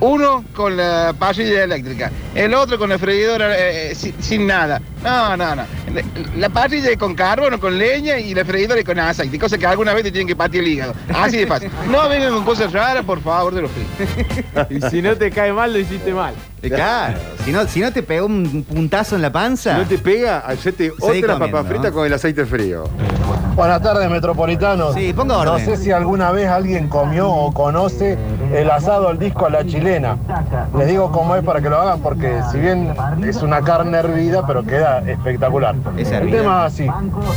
Uno con la parrilla eléctrica, el otro con la freidora eh, eh, sin, sin nada. No, no, no. La, la parrilla es con carbón o con leña y la freidora es con aceite, cosa que alguna vez te tienen que partir el hígado. Así de fácil. No vengan con cosas raras, por favor, de los pido. Y si no te cae mal, lo hiciste mal. Eh, Claro. Si no, si no te pegó un puntazo en la panza. No te pega, hacete otra comiendo, papa frita ¿no? con el aceite frío. Buenas tardes, metropolitanos. Sí, ponga No orden. sé si alguna vez alguien comió o conoce el asado al disco a la chilena. Les digo cómo es para que lo hagan porque si bien es una carne hervida, pero queda espectacular. Es el hervida. tema es así.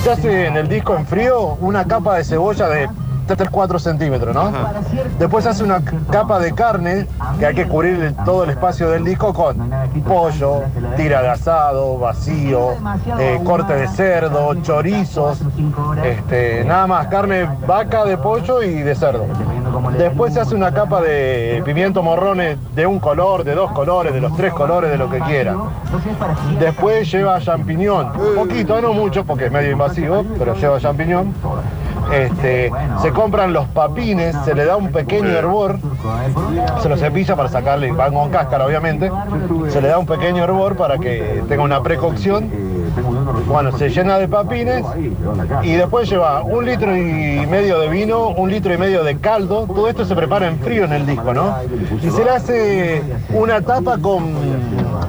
Se hace en el disco en frío una capa de cebolla de 3-4 centímetros, ¿no? Después se hace una capa de carne que hay que cubrir el- todo el espacio del disco con pollo, tira de asado, vacío, eh, corte de cerdo, chorizos, este, nada más, carne vaca, de pollo y de cerdo. Después se hace una capa de pimiento morrones de un color, de dos colores, de los tres colores, de lo que quiera. Después lleva champiñón, poquito, no mucho porque es medio invasivo, pero lleva champiñón. Este, se compran los papines, se le da un pequeño hervor, se lo cepilla para sacarle, van con cáscara obviamente, se le da un pequeño hervor para que tenga una precocción Bueno, se llena de papines y después lleva un litro y medio de vino, un litro y medio de caldo. Todo esto se prepara en frío en el disco, ¿no? Y se le hace una tapa con,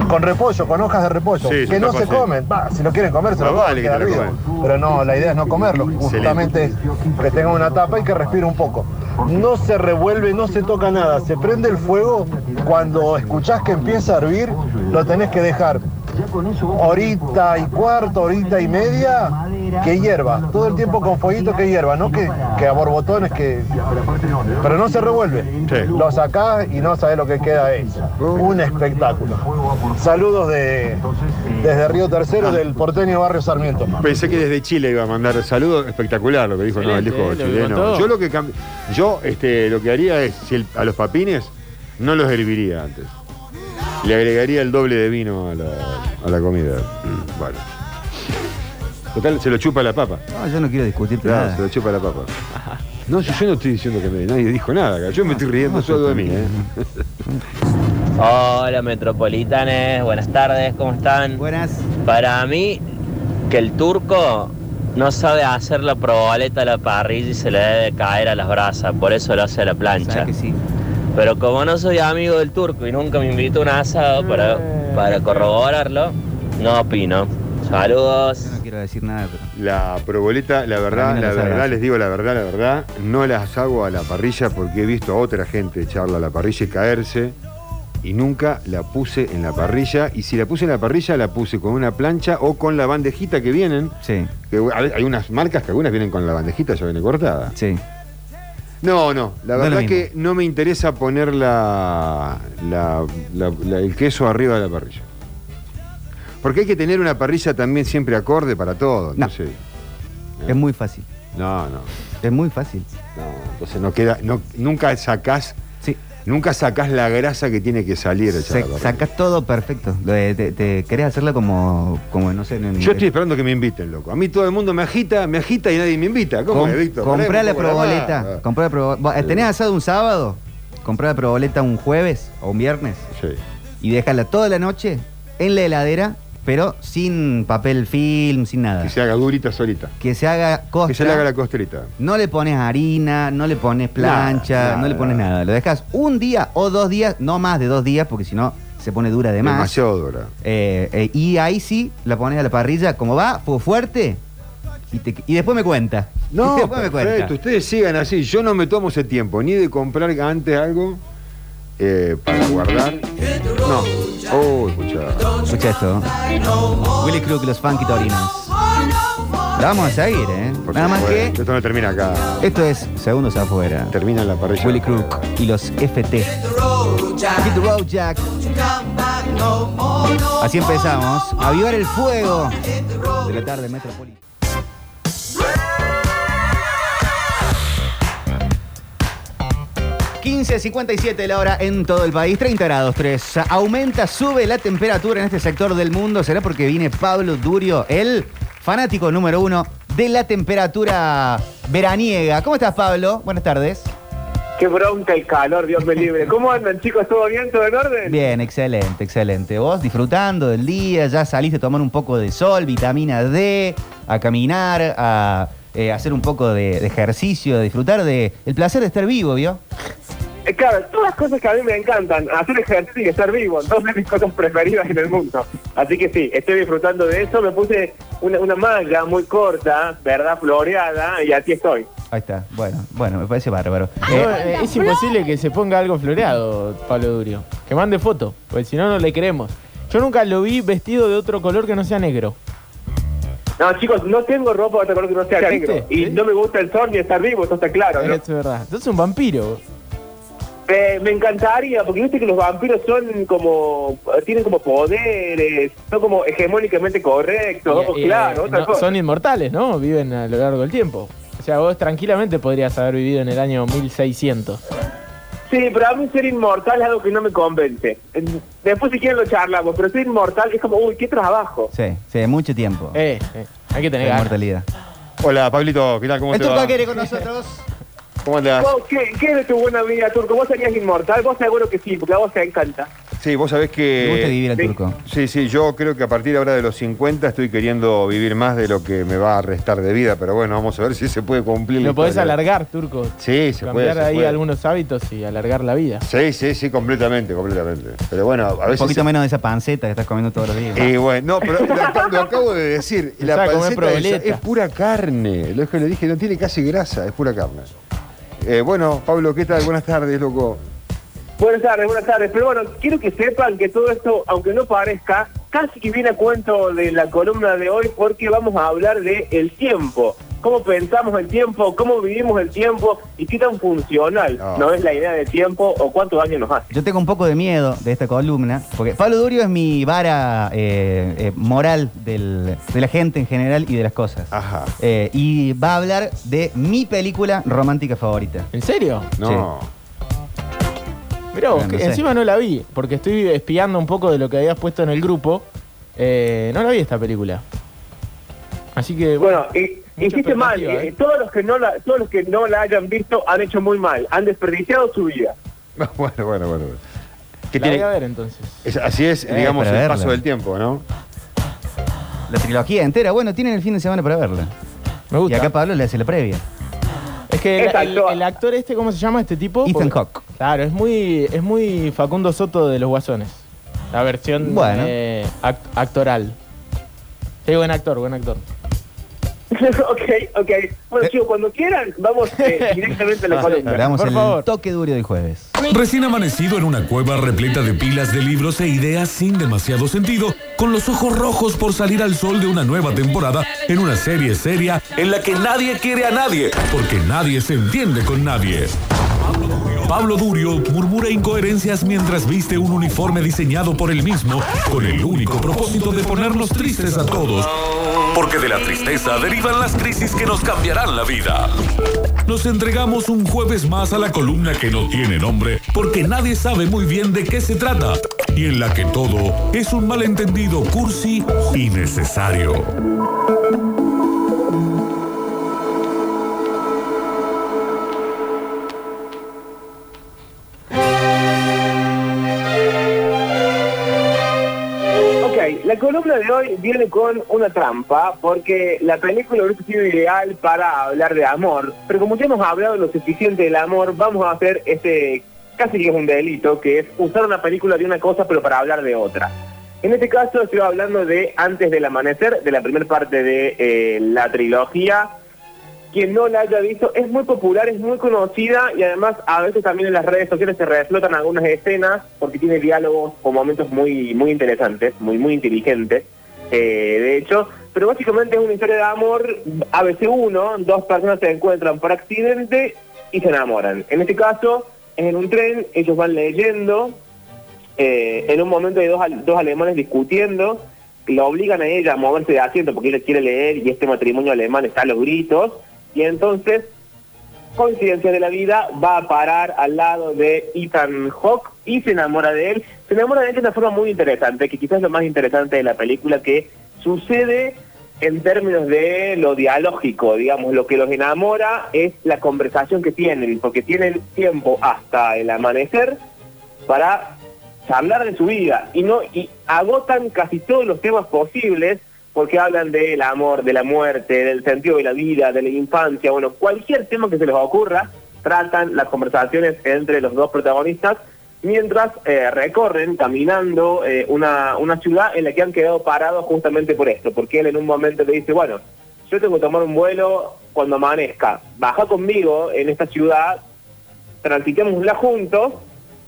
con repollo, con hojas de repollo, Sí, que no se comen. Va, si lo quieren comer, se No lo vale comen, que lo. Pero no, la idea es no comerlo, justamente es que tenga una tapa y que respire un poco. No se revuelve, no se toca nada, se prende el fuego, cuando escuchás que empieza a hervir, lo tenés que dejar horita y cuarto, horita y media, que hierva, todo el tiempo con fueguito que hierva, no que, que a borbotones que... Pero no se revuelve, lo sacás y no sabés lo que queda es un espectáculo. Saludos de, desde Río Tercero, del porteño Barrio Sarmiento. Pensé que desde Chile iba a mandar saludos espectacular lo que dijo, no, el hijo chileno. Yo lo que cam- yo este, lo que haría es, si el- a los papines, no los herviría antes. Le agregaría el doble de vino a la, a la comida. Mm, Bueno. Total, se lo chupa la papa. No, yo no quiero discutir Claro, nada. se lo chupa la papa. No, yo, yo no estoy diciendo que me- nadie dijo nada acá. Yo me estoy riendo solo de mí, ¿eh? Hola metropolitanes, buenas tardes, ¿cómo están? Buenas. Para mí, que el turco no sabe hacer la proboleta a la parrilla y se le debe caer a las brasas, por eso lo hace a la plancha. Pero como no soy amigo del turco y nunca me invito a un asado para, para corroborarlo, no opino. Saludos. No quiero decir nada, pero... La proboleta, la verdad, no la hagas. verdad, les digo la verdad, la verdad, no las hago a la parrilla porque he visto a otra gente echarla a la parrilla y caerse y nunca la puse en la parrilla y si la puse en la parrilla la puse con una plancha o con la bandejita que vienen. Sí. Que hay hay unas marcas que algunas vienen con la bandejita ya viene cortada. Sí. No, no, la No verdad mismo. que no me interesa poner la, la- la- la- el queso arriba de la parrilla. Porque hay que tener una parrilla también siempre acorde para todo. Entonces, Es muy fácil. no, no. Es muy fácil. No, entonces no queda, no, nunca sacás, nunca sacás la grasa que tiene que salir. echada Se- a la parrilla. sacás todo perfecto. Te, te- querés hacerla como, como no sé, en, Yo estoy esperando que me inviten, loco. A mí todo el mundo me agita, me agita y nadie me invita. ¿Cómo Com- es, Víctor? comprá la proboleta. comprá la probo- Vos, ¿Tenés asado un sábado? Comprá la proboleta un jueves o un viernes. Y déjala toda la noche en la heladera, pero sin papel film, sin nada. Que se haga durita solita. Que se haga costra. Que se le haga la costrita. No le pones harina, no le pones plancha, Nada, no le pones nada. Lo dejas un día o dos días, no más de dos días, porque si no se pone dura de más. Demasiado dura. Eh, eh, y ahí sí la pones a la parrilla, como va, fuego fuerte, y, te- y después me cuenta. No, me cuenta. Ustedes sigan así. Yo no me tomo ese tiempo ni de comprar antes algo eh, para guardar. No. Oh, escucha. Escucha esto. Willy Crook y los Funky Torinos. La vamos a seguir, ¿eh? Por Nada más que supuesto. Esto no termina acá. esto es segundos afuera. Termina en la parrilla. Willy Crook y los FT. Hit the road, Jack. Así empezamos. A avivar el fuego de la tarde Metropolitana. ...15.57 la hora en todo el país, 30 grados 3. Aumenta, sube la temperatura en este sector del mundo. ¿Será porque viene Pablo Durio, el fanático número uno de la temperatura veraniega? ¿Cómo estás, Pablo? Buenas tardes. Qué bronca el calor, Dios me libre. ¿Cómo andan, chicos? ¿Todo bien? ¿Todo en orden? Bien, excelente, excelente. Vos disfrutando del día, ya saliste a tomar un poco de sol, vitamina D, a caminar, a eh, hacer un poco de, de ejercicio, disfrutar de el placer de estar vivo, ¿vio? Eh, claro, todas cosas que a mí me encantan. Hacer ejercicio y estar vivo. Dos de mis cosas preferidas en el mundo. Así que sí, estoy disfrutando de eso. Me puse una, una malla muy corta, ¿verdad? Floreada, y aquí estoy. Ahí está. Bueno, bueno, me parece bárbaro. No, eh, es imposible que se ponga algo floreado, Pablo Durio. Que mande foto, porque si no, no le creemos. Yo nunca lo vi vestido de otro color que no sea negro. No, chicos, no tengo ropa de otro color que no sea negro. Y no me gusta el sol ni estar vivo, eso está claro. ¿no? Es verdad. Sos un vampiro. Eh, me encantaría, porque viste que los vampiros son como, tienen como poderes, son como hegemónicamente correctos, Y, eh, claro, no, cosa. son inmortales, ¿no? Viven a lo largo del tiempo. O sea, vos tranquilamente podrías haber vivido en el año 1600. Sí, pero a mí ser inmortal es algo que no me convence. Eh, Después si quieren lo charlamos, pero ser inmortal es como, uy, qué trabajo. Sí, sí, mucho tiempo. Eh, hay que tener La ganas. inmortalidad. Hola, Pablito, ¿qué tal? ¿Cómo te va? quiere con nosotros. ¿Cómo andás? ¿Vos qué, ¿Qué es de tu buena vida, Turco? ¿Vos serías inmortal? Vos seguro que sí, porque a vos te encanta. Sí, vos sabés que. Me gusta vivir al Sí. turco. Sí, sí, yo creo que a partir ahora de los 50 estoy queriendo vivir más de lo que me va a restar de vida, pero bueno, vamos a ver si se puede cumplir. Lo podés historia. alargar, turco. Sí, se puede. Cambiar ahí puede. algunos hábitos y alargar la vida. Sí, sí, sí, completamente, completamente. Pero bueno, a Un veces. poquito menos de esa panceta que estás comiendo todos los días. Y bueno, no, pero lo, ac- lo acabo de decir. La panceta esa es pura carne. Lo que le dije, no tiene casi grasa, es pura carne. Eh, bueno, Pablo, ¿qué tal? Buenas tardes, loco. Buenas tardes, buenas tardes. Pero bueno, quiero que sepan que todo esto, aunque no parezca, casi que viene a cuento de la columna de hoy porque vamos a hablar de el tiempo. Cómo pensamos el tiempo, cómo vivimos el tiempo y qué tan funcional no es la idea del tiempo o cuánto daño nos hace. Yo tengo un poco de miedo de esta columna, porque Pablo Durio es mi vara eh, eh, moral del- de la gente en general y de las cosas. Ajá. Eh, y va a hablar de mi película romántica favorita. ¿En serio? No. Mirá vos, No que sé. encima no la vi, porque estoy espiando un poco de lo que habías puesto en el grupo. Eh, no la vi esta película. Así que. Bueno, y, hiciste mal. expectativa, eh, Todos los que no la, todos los que no la hayan visto han hecho muy mal, han desperdiciado su vida. bueno, bueno, bueno. ¿Qué La tiene- voy a ver entonces. Es- así es, Eh, digamos, el verla. paso del tiempo, ¿no? La trilogía entera. Bueno, tienen el fin de semana para verla. Me gusta. Y acá Pablo le hace la previa. Es que el, Exacto. el- el actor este, ¿cómo se llama este tipo? Ethan Porque- Hawke. Claro, es muy, es muy Facundo Soto de los Guasones. La versión Bueno. eh, act- actoral. Sí, buen actor, buen actor. ok, ok. Bueno, chicos, cuando quieran, vamos eh, directamente a la columna. Le damos Por el favor. toque duro del jueves. Recién amanecido en una cueva repleta de pilas de libros e ideas sin demasiado sentido, con los ojos rojos por salir al sol de una nueva temporada en una serie seria en la que nadie quiere a nadie, porque nadie se entiende con nadie. Pablo Durio murmura incoherencias mientras viste un uniforme diseñado por él mismo con el único propósito de ponernos tristes a todos. Porque de la tristeza derivan las crisis que nos cambiarán la vida. Nos entregamos un jueves más a la columna que no tiene nombre porque nadie sabe muy bien de qué se trata y en la que todo es un malentendido cursi y necesario. La columna de hoy viene con una trampa, porque la película hubiese sido ideal para hablar de amor, pero como ya hemos hablado lo suficiente del amor, vamos a hacer este, casi que es un delito, que es usar una película de una cosa pero para hablar de otra. En este caso estoy hablando de Antes del Amanecer, de la primera parte de eh, la trilogía. Quien no la haya visto es muy popular, es muy conocida y además a veces también en las redes sociales se reflotan algunas escenas porque tiene diálogos o momentos muy, muy interesantes, muy, muy inteligentes, eh, de hecho. Pero básicamente es una historia de amor, ABC1, dos personas se encuentran por accidente y se enamoran. En este caso, en un tren, ellos van leyendo, eh, en un momento hay dos, al- dos alemanes discutiendo, lo obligan a ella a moverse de asiento porque ella quiere leer y este matrimonio alemán está a los gritos, y entonces, coincidencia de la vida, va a parar al lado de Ethan Hawke y se enamora de él. Se enamora de él de una forma muy interesante, que quizás es lo más interesante de la película, que sucede en términos de lo dialógico, digamos, lo que los enamora es la conversación que tienen, porque tienen tiempo hasta el amanecer para hablar de su vida y no y agotan casi todos los temas posibles porque hablan del amor, de la muerte, del sentido de la vida, de la infancia, bueno, cualquier tema que se les ocurra, tratan las conversaciones entre los dos protagonistas mientras eh, recorren caminando eh, una, una ciudad en la que han quedado parados justamente por esto, porque él en un momento le dice, bueno, yo tengo que tomar un vuelo cuando amanezca, baja conmigo en esta ciudad, transitémosla juntos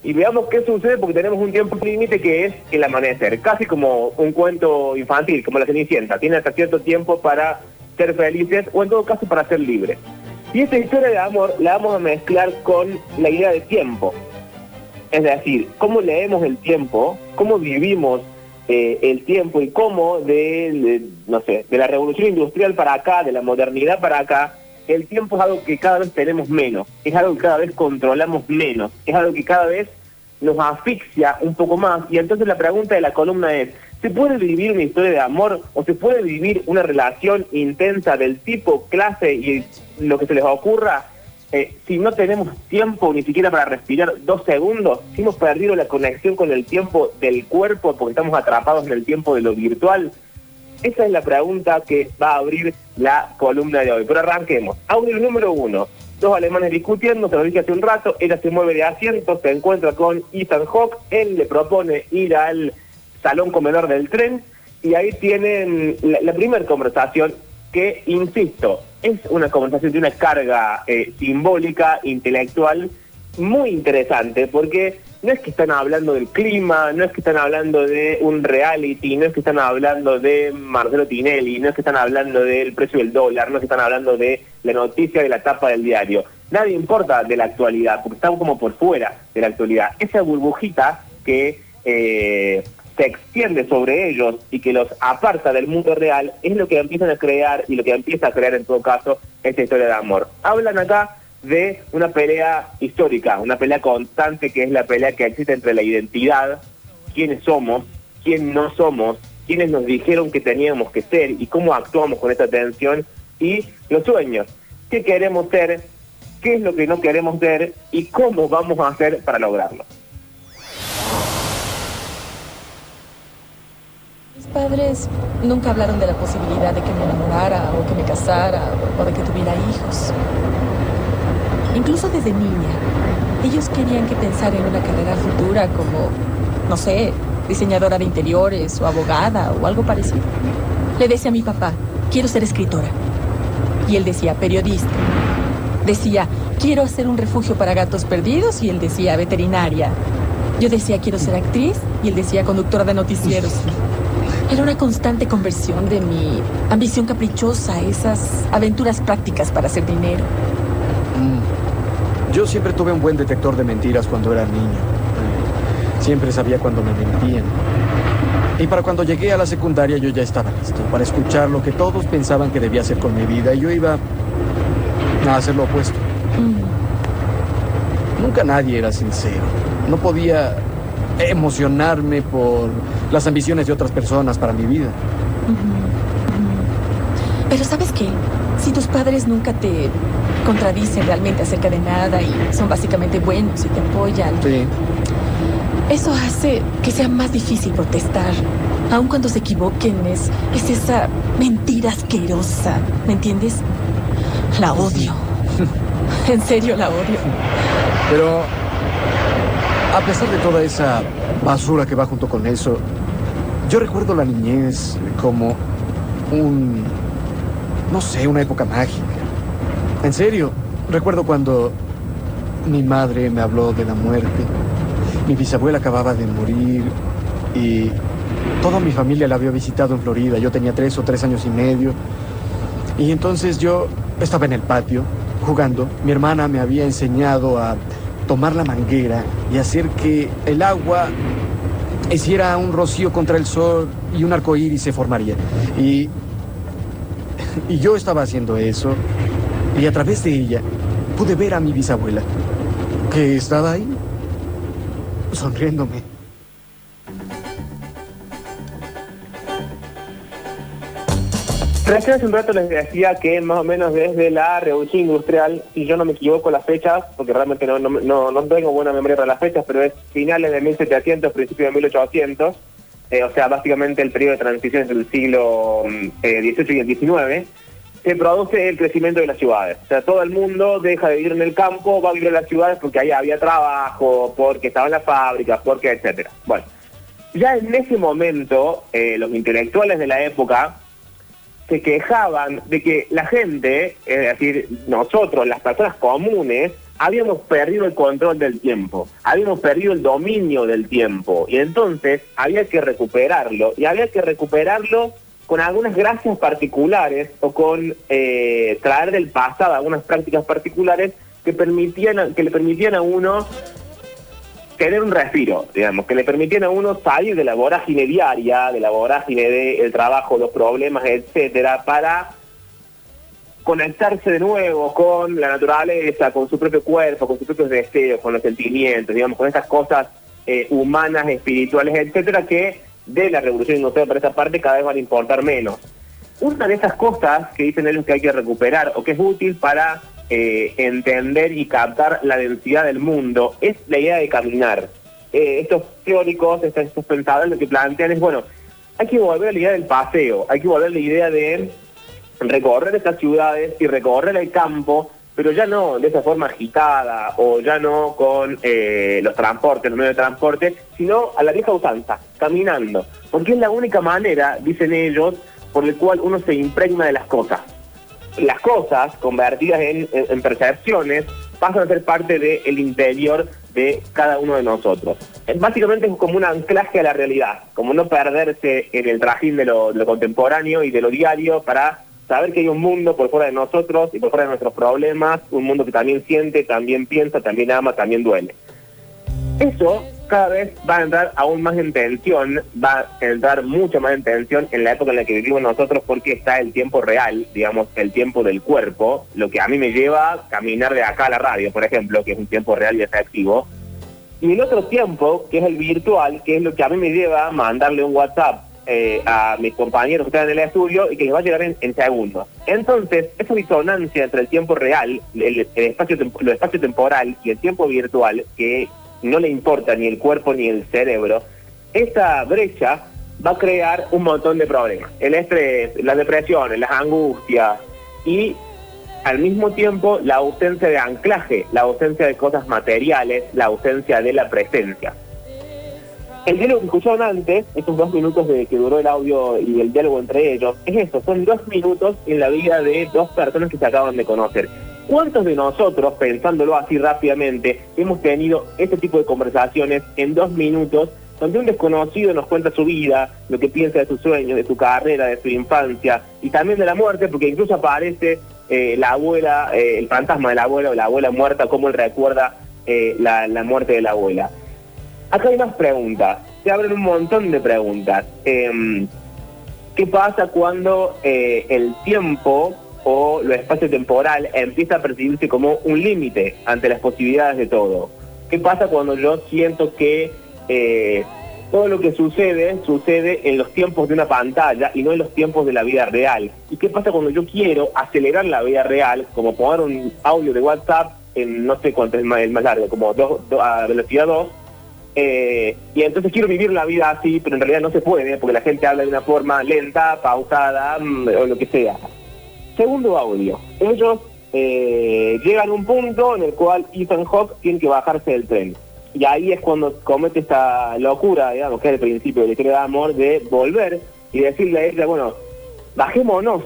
y veamos qué sucede porque tenemos un tiempo límite que es el amanecer, casi como un cuento infantil, como la Cenicienta, tiene hasta cierto tiempo para ser felices o en todo caso para ser libres. Y esta historia de amor la vamos a mezclar con la idea de tiempo. Es decir, cómo leemos el tiempo, cómo vivimos eh, el tiempo y cómo de, de, no sé, de la revolución industrial para acá, de la modernidad para acá, el tiempo es algo que cada vez tenemos menos, es algo que cada vez controlamos menos, es algo que cada vez nos asfixia un poco más. Y entonces la pregunta de la columna es, ¿se puede vivir una historia de amor o se puede vivir una relación intensa del tipo, clase y lo que se les ocurra eh, si no tenemos tiempo ni siquiera para respirar dos segundos, si hemos perdido la conexión con el tiempo del cuerpo porque estamos atrapados en el tiempo de lo virtual. Esa es la pregunta que va a abrir la columna de hoy. Pero arranquemos. Audio número uno. Dos alemanes discutiendo, se lo dije hace un rato, ella se mueve de asiento, se encuentra con Ethan Hawke, él le propone ir al salón comedor del tren y ahí tienen la, primera conversación que, insisto, es una conversación de una carga eh, simbólica, intelectual, muy interesante, porque no es que están hablando del clima, no es que están hablando de un reality, no es que están hablando de Marcelo Tinelli, no es que están hablando del precio del dólar, no es que están hablando de la noticia de la tapa del diario. Nadie importa de la actualidad, porque están como por fuera de la actualidad. Esa burbujita que eh, se extiende sobre ellos y que los aparta del mundo real es lo que empiezan a crear y lo que empieza a crear en todo caso esta historia de amor. Hablan acá de una pelea histórica, una pelea constante que es la pelea que existe entre la identidad, quiénes somos, quién no somos, quiénes nos dijeron que teníamos que ser y cómo actuamos con esta tensión y los sueños, qué queremos ser, qué es lo que no queremos ser y cómo vamos a hacer para lograrlo. Mis padres nunca hablaron de la posibilidad de que me enamorara o que me casara o de que tuviera hijos. Incluso desde niña, ellos querían que pensara en una carrera futura como, no sé, diseñadora de interiores o abogada o algo parecido. Le decía a mi papá, quiero ser escritora. Y él decía, periodista. Decía, quiero hacer un refugio para gatos perdidos y él decía, veterinaria. Yo decía, quiero ser actriz y él decía, conductora de noticieros. Era una constante conversión de mi ambición caprichosa a esas aventuras prácticas para hacer dinero. Mm. Yo siempre tuve un buen detector de mentiras cuando era niño. Siempre sabía cuando me mentían. Y para cuando llegué a la secundaria yo ya estaba listo para escuchar lo que todos pensaban que debía hacer con mi vida y yo iba a hacer lo opuesto. Nunca nadie era sincero. No podía emocionarme por las ambiciones de otras personas para mi vida. Pero ¿sabes qué? Si tus padres nunca te contradicen realmente acerca de nada y son básicamente buenos y te apoyan, Sí. eso hace que sea más difícil protestar. Aun cuando se equivoquen, es, es esa mentira asquerosa. ¿Me entiendes? La odio. en serio, la odio. Pero a pesar de toda esa basura que va junto con eso, yo recuerdo la niñez como un, no sé, una época mágica. En serio, recuerdo cuando mi madre me habló de la muerte. Mi bisabuela acababa de morir y toda mi familia la había visitado en Florida. Yo tenía tres o tres años y medio. Y entonces yo estaba en el patio jugando. Mi hermana me había enseñado a tomar la manguera y hacer que el agua hiciera un rocío contra el sol y un arco iris se formaría. Y, y yo estaba haciendo eso y a través de ella pude ver a mi bisabuela que estaba ahí sonriéndome. Recién hace un rato les decía que más o menos desde la revolución industrial, si yo no me equivoco las fechas, porque realmente no, no, no, tengo buena memoria para las fechas, pero es finales de 1700, principios de 1800, eh, o sea, básicamente el periodo de transición entre el siglo mm, eh, XVIII y el XIX, se produce el crecimiento de las ciudades. O sea, todo el mundo deja de vivir en el campo, va a vivir en las ciudades porque ahí había trabajo, porque estaban las fábricas, porque etcétera. Bueno, ya en ese momento, eh, los intelectuales de la época se quejaban de que la gente, es decir, nosotros, las personas comunes, habíamos perdido el control del tiempo, habíamos perdido el dominio del tiempo, y entonces había que recuperarlo, y había que recuperarlo con algunas gracias particulares o con eh, traer del pasado algunas prácticas particulares que permitían que le permitían a uno tener un respiro, digamos, que le permitían a uno salir de la vorágine diaria, de la vorágine del trabajo, los problemas, etcétera, para conectarse de nuevo con la naturaleza, con su propio cuerpo, con sus propios deseos, con los sentimientos, digamos, con esas cosas eh, humanas, espirituales, etcétera, que de la revolución industrial para esa parte cada vez van a importar menos. Una de esas cosas que dicen ellos que hay que recuperar o que es útil para eh, entender y captar la densidad del mundo es la idea de caminar. Eh, estos teóricos, estos, estos pensadores lo que plantean es, bueno, hay que volver a la idea del paseo, hay que volver a la idea de recorrer estas ciudades y recorrer el campo, pero ya no de esa forma agitada o ya no con eh, los transportes, los medios de transporte, sino a la vieja usanza, caminando. Porque es la única manera, dicen ellos, por el cual uno se impregna de las cosas. Las cosas, convertidas en, percepciones, pasan a ser parte del interior de cada uno de nosotros. Es básicamente es como un anclaje a la realidad, como no perderse en el trajín de lo, de lo contemporáneo y de lo diario para saber que hay un mundo por fuera de nosotros y por fuera de nuestros problemas, un mundo que también siente, también piensa, también ama, también duele. Eso cada vez va a entrar aún más en tensión, va a entrar mucho más en tensión en la época en la que vivimos nosotros porque está el tiempo real, digamos, el tiempo del cuerpo, lo que a mí me lleva a caminar de acá a la radio, por ejemplo, que es un tiempo real y efectivo. Y el otro tiempo, que es el virtual, que es lo que a mí me lleva a mandarle un WhatsApp eh, a mis compañeros que están en el estudio y que les va a llegar en, en segundos. Entonces, esa disonancia entre el tiempo real, el, espacio, lo espacio temporal y el tiempo virtual, que no le importa ni el cuerpo ni el cerebro, esa brecha va a crear un montón de problemas. El estrés, las depresiones, las angustias y al mismo tiempo la ausencia de anclaje, la ausencia de cosas materiales, la ausencia de la presencia. El diálogo que escucharon antes, esos dos minutos de que duró el audio y el diálogo entre ellos, es eso, son dos minutos en la vida de dos personas que se acaban de conocer. ¿Cuántos de nosotros, pensándolo así rápidamente, hemos tenido este tipo de conversaciones en dos minutos donde un desconocido nos cuenta su vida, lo que piensa de sus sueños, de su carrera, de su infancia y también de la muerte, porque incluso aparece eh, la abuela, eh, el fantasma de la abuela o la abuela muerta, como él recuerda eh, la, la muerte de la abuela. Acá hay más preguntas, se abren un montón de preguntas. Em, ¿Qué pasa cuando eh, el tiempo o lo espacio temporal empieza a percibirse como un límite ante las posibilidades de todo? ¿Qué pasa cuando yo siento que eh, todo lo que sucede sucede en los tiempos de una pantalla y no en los tiempos de la vida real? ¿Y qué pasa cuando yo quiero acelerar la vida real, como poner un audio de WhatsApp en no sé cuánto es el más, largo, como a velocidad 2? Eh, y entonces quiero vivir la vida así, pero en realidad no se puede, porque la gente habla de una forma lenta, pausada, mm, o lo que sea. Segundo audio. Ellos eh, llegan a un punto en el cual Ethan Hawke tiene que bajarse del tren. Y ahí es cuando comete esta locura, digamos, que es el principio de la historia de amor, de volver y decirle a ella, bueno, bajémonos.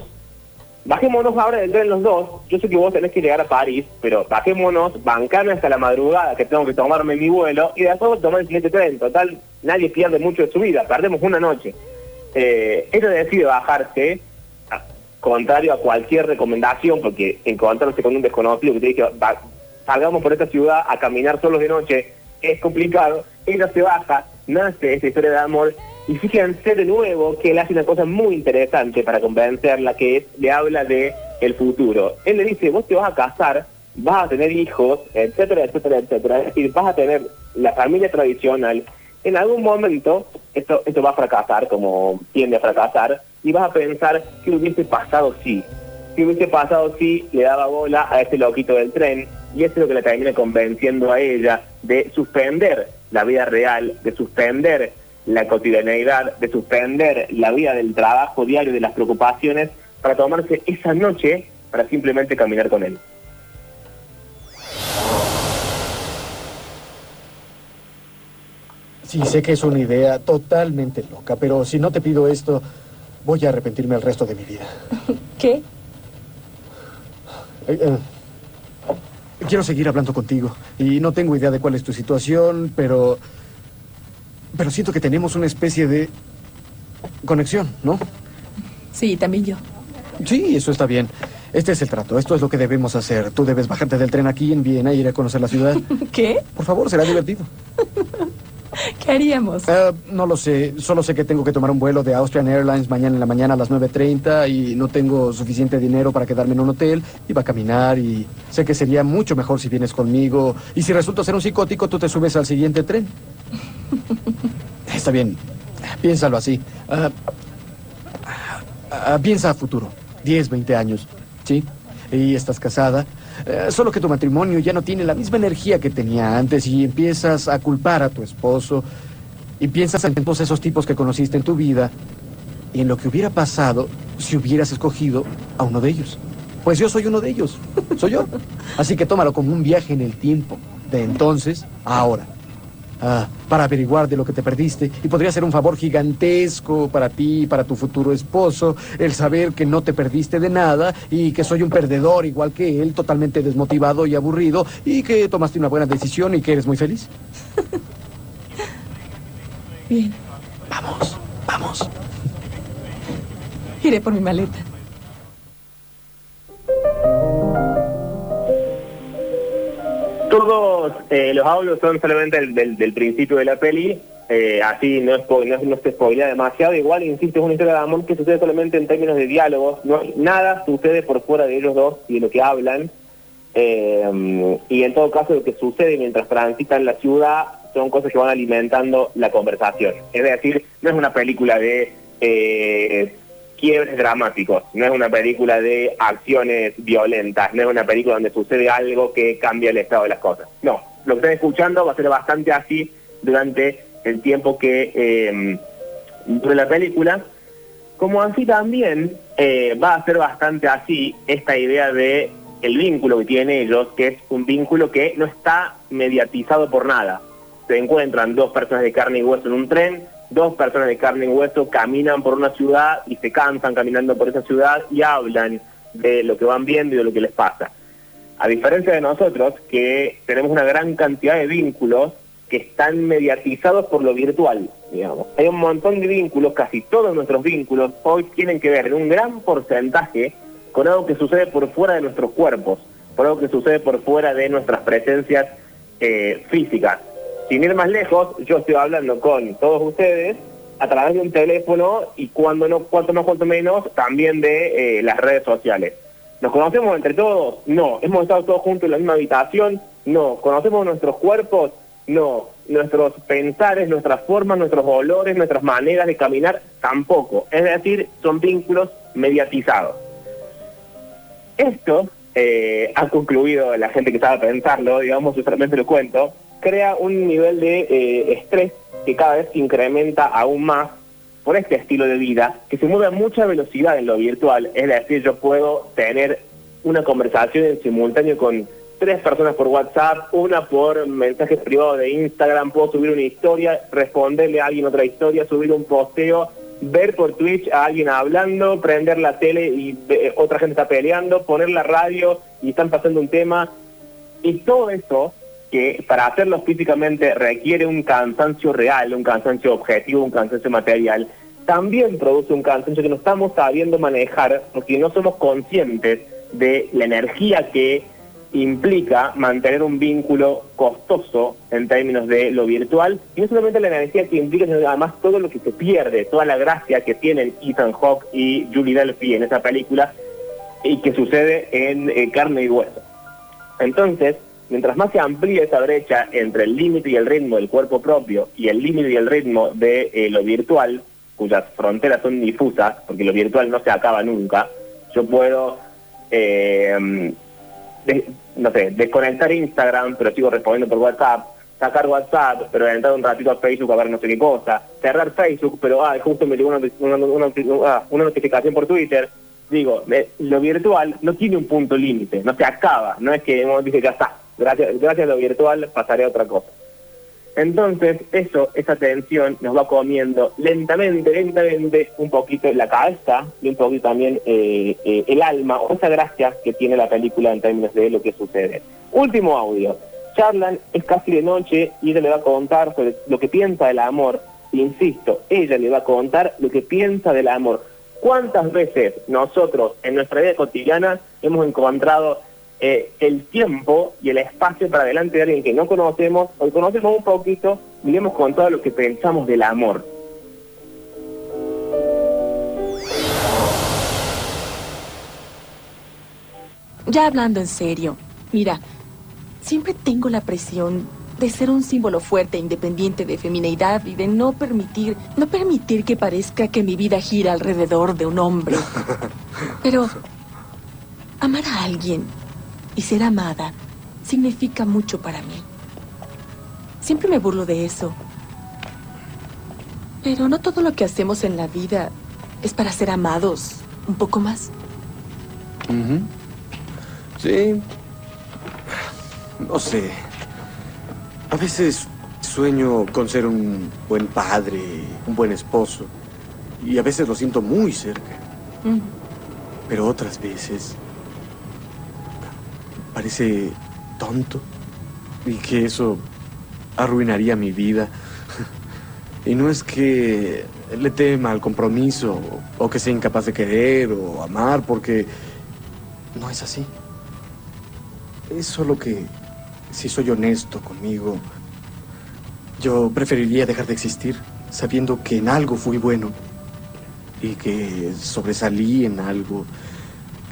Bajémonos ahora del tren los dos. Yo sé que vos tenés que llegar a París, pero bajémonos, bancarme hasta la madrugada que tengo que tomarme mi vuelo y después tomar el siguiente tren. Total, nadie pierde mucho de su vida, perdemos una noche. Eh, ella decide bajarse, contrario a cualquier recomendación, porque encontrarse con un desconocido que te dice, "Va- salgamos por esta ciudad a caminar solos de noche, es complicado. Ella se baja, nace esta historia de amor y fíjense de nuevo que él hace una cosa muy interesante para convencerla, que es, le habla de el futuro. Él le dice, vos te vas a casar, vas a tener hijos, etcétera, etcétera, etcétera. Es decir, vas a tener la familia tradicional. En algún momento esto, esto va a fracasar, como tiende a fracasar, y vas a pensar qué hubiese pasado si. ¿Qué hubiese pasado si le daba bola a este loquito del tren? Y eso es lo que le termina convenciendo a ella de suspender la vida real, de suspender la cotidianeidad, de suspender la vida del trabajo diario, de las preocupaciones, para tomarse esa noche para simplemente caminar con él. Sí, sé que es una idea totalmente loca, pero si no te pido esto, voy a arrepentirme el resto de mi vida. ¿Qué? Eh, eh, quiero seguir hablando contigo y no tengo idea de cuál es tu situación, pero pero siento que tenemos una especie de conexión, ¿no? Sí, también yo. Sí, eso está bien. Este es el trato, esto es lo que debemos hacer. Tú debes bajarte del tren aquí en Viena e ir a conocer la ciudad. ¿Qué? Por favor, será divertido. ¿Qué haríamos? Eh, no lo sé, solo sé que tengo que tomar un vuelo de Austrian Airlines mañana en la mañana a las 9.30 y no tengo suficiente dinero para quedarme en un hotel. Iba a caminar y sé que sería mucho mejor si vienes conmigo. Y si resulta ser un psicótico, tú te subes al siguiente tren. Está bien, piénsalo así. Ah, ah, piensa a futuro, 10, 20 años, ¿sí? Y estás casada, Eh, solo que tu matrimonio ya no tiene la misma energía que tenía antes y empiezas a culpar a tu esposo y piensas en todos esos tipos que conociste en tu vida y en lo que hubiera pasado si hubieras escogido a uno de ellos. Pues yo soy uno de ellos, soy yo. Así que tómalo como un viaje en el tiempo, de entonces a ahora. Ah, para averiguar de lo que te perdiste. Y podría ser un favor gigantesco para ti y para tu futuro esposo el saber que no te perdiste de nada y que soy un perdedor igual que él, totalmente desmotivado y aburrido y que tomaste una buena decisión y que eres muy feliz. Bien, Vamos, vamos. iré por mi maleta. Todos eh, los audios son solamente del, principio de la peli, eh, así no, spo- no, no se spoilea demasiado. Igual, insisto, es una historia de amor que sucede solamente en términos de diálogos. No hay- nada sucede por fuera de ellos dos y de lo que hablan. Eh, y en todo caso, lo que sucede mientras transitan la ciudad son cosas que van alimentando la conversación. Es decir, no es una película de eh, quiebres dramáticos, no es una película de acciones violentas, no es una película donde sucede algo que cambia el estado de las cosas. No, lo que están escuchando va a ser bastante así durante el tiempo que eh, dure la película, como así también eh, va a ser bastante así esta idea de el vínculo que tienen ellos, que es un vínculo que no está mediatizado por nada. Se encuentran dos personas de carne y hueso en un tren, dos personas de carne y hueso caminan por una ciudad y se cansan caminando por esa ciudad y hablan de lo que van viendo y de lo que les pasa. A diferencia de nosotros, que tenemos una gran cantidad de vínculos que están mediatizados por lo virtual, digamos. Hay un montón de vínculos, casi todos nuestros vínculos hoy tienen que ver en un gran porcentaje con algo que sucede por fuera de nuestros cuerpos, por algo que sucede por fuera de nuestras presencias eh, físicas. Sin ir más lejos, yo estoy hablando con todos ustedes a través de un teléfono y cuando no, cuanto más, cuanto menos, también de eh, las redes sociales. ¿Nos conocemos entre todos? No. ¿Hemos estado todos juntos en la misma habitación? No. ¿Conocemos nuestros cuerpos? No. ¿Nuestros pensares, nuestras formas, nuestros olores, nuestras maneras de caminar? Tampoco. Es decir, son vínculos mediatizados. Esto eh, ha concluido la gente que sabe pensarlo, digamos, yo solamente lo cuento, crea un nivel de eh, estrés que cada vez se incrementa aún más por este estilo de vida, que se mueve a mucha velocidad en lo virtual, es decir, yo puedo tener una conversación en simultáneo con tres personas por WhatsApp, una por mensajes privados de Instagram, puedo subir una historia, responderle a alguien otra historia, subir un posteo, ver por Twitch a alguien hablando, prender la tele y eh, otra gente está peleando, poner la radio y están pasando un tema. Y todo eso, que para hacerlo físicamente requiere un cansancio real, un cansancio objetivo, un cansancio material, también produce un cansancio que no estamos sabiendo manejar porque no somos conscientes de la energía que implica mantener un vínculo costoso en términos de lo virtual, y no solamente la energía que implica, sino además todo lo que se pierde, toda la gracia que tienen Ethan Hawke y Julie Delphi en esa película, y que sucede en eh, carne y hueso. Entonces, mientras más se amplía esa brecha entre el límite y el ritmo del cuerpo propio y el límite y el ritmo de eh, lo virtual, cuyas fronteras son difusas, porque lo virtual no se acaba nunca, yo puedo, eh, de- no sé, desconectar Instagram, pero sigo respondiendo por WhatsApp, sacar WhatsApp, pero entrar un ratito a Facebook a ver no sé qué cosa, cerrar Facebook, pero ah, justo me llegó una, una- una- ah, una notificación por Twitter. Digo, eh, lo virtual no tiene un punto límite, no se acaba, no es que hemos dicho ya está, gracias, gracias a lo virtual pasaré a otra cosa. Entonces, eso, esa tensión nos va comiendo lentamente, lentamente un poquito la cabeza y un poquito también eh, eh, el alma o esa gracia que tiene la película en términos de lo que sucede. Último audio. Charlan, es casi de noche y ella le va a contar sobre lo que piensa del amor. Insisto, ella le va a contar lo que piensa del amor. ¿Cuántas veces nosotros en nuestra vida cotidiana hemos encontrado eh, el tiempo y el espacio para delante de alguien que no conocemos, o que conocemos un poquito, y le hemos contado lo que pensamos del amor? Ya hablando en serio, mira, siempre tengo la presión de ser un símbolo fuerte e independiente de femineidad y de no permitir, no permitir que parezca que mi vida gira alrededor de un hombre. Pero amar a alguien Y ser amada significa mucho para mí. Siempre me burlo de eso. Pero no todo lo que hacemos en la vida es para ser amados un poco más. Sí. No sé. A veces sueño con ser un buen padre, un buen esposo. Y a veces lo siento muy cerca. Mm. Pero otras veces parece tonto y que eso arruinaría mi vida. Y no es que le tema al compromiso o que sea incapaz de querer o amar, porque no es así. Es solo que, si soy honesto conmigo, yo preferiría dejar de existir sabiendo que en algo fui bueno y que sobresalí en algo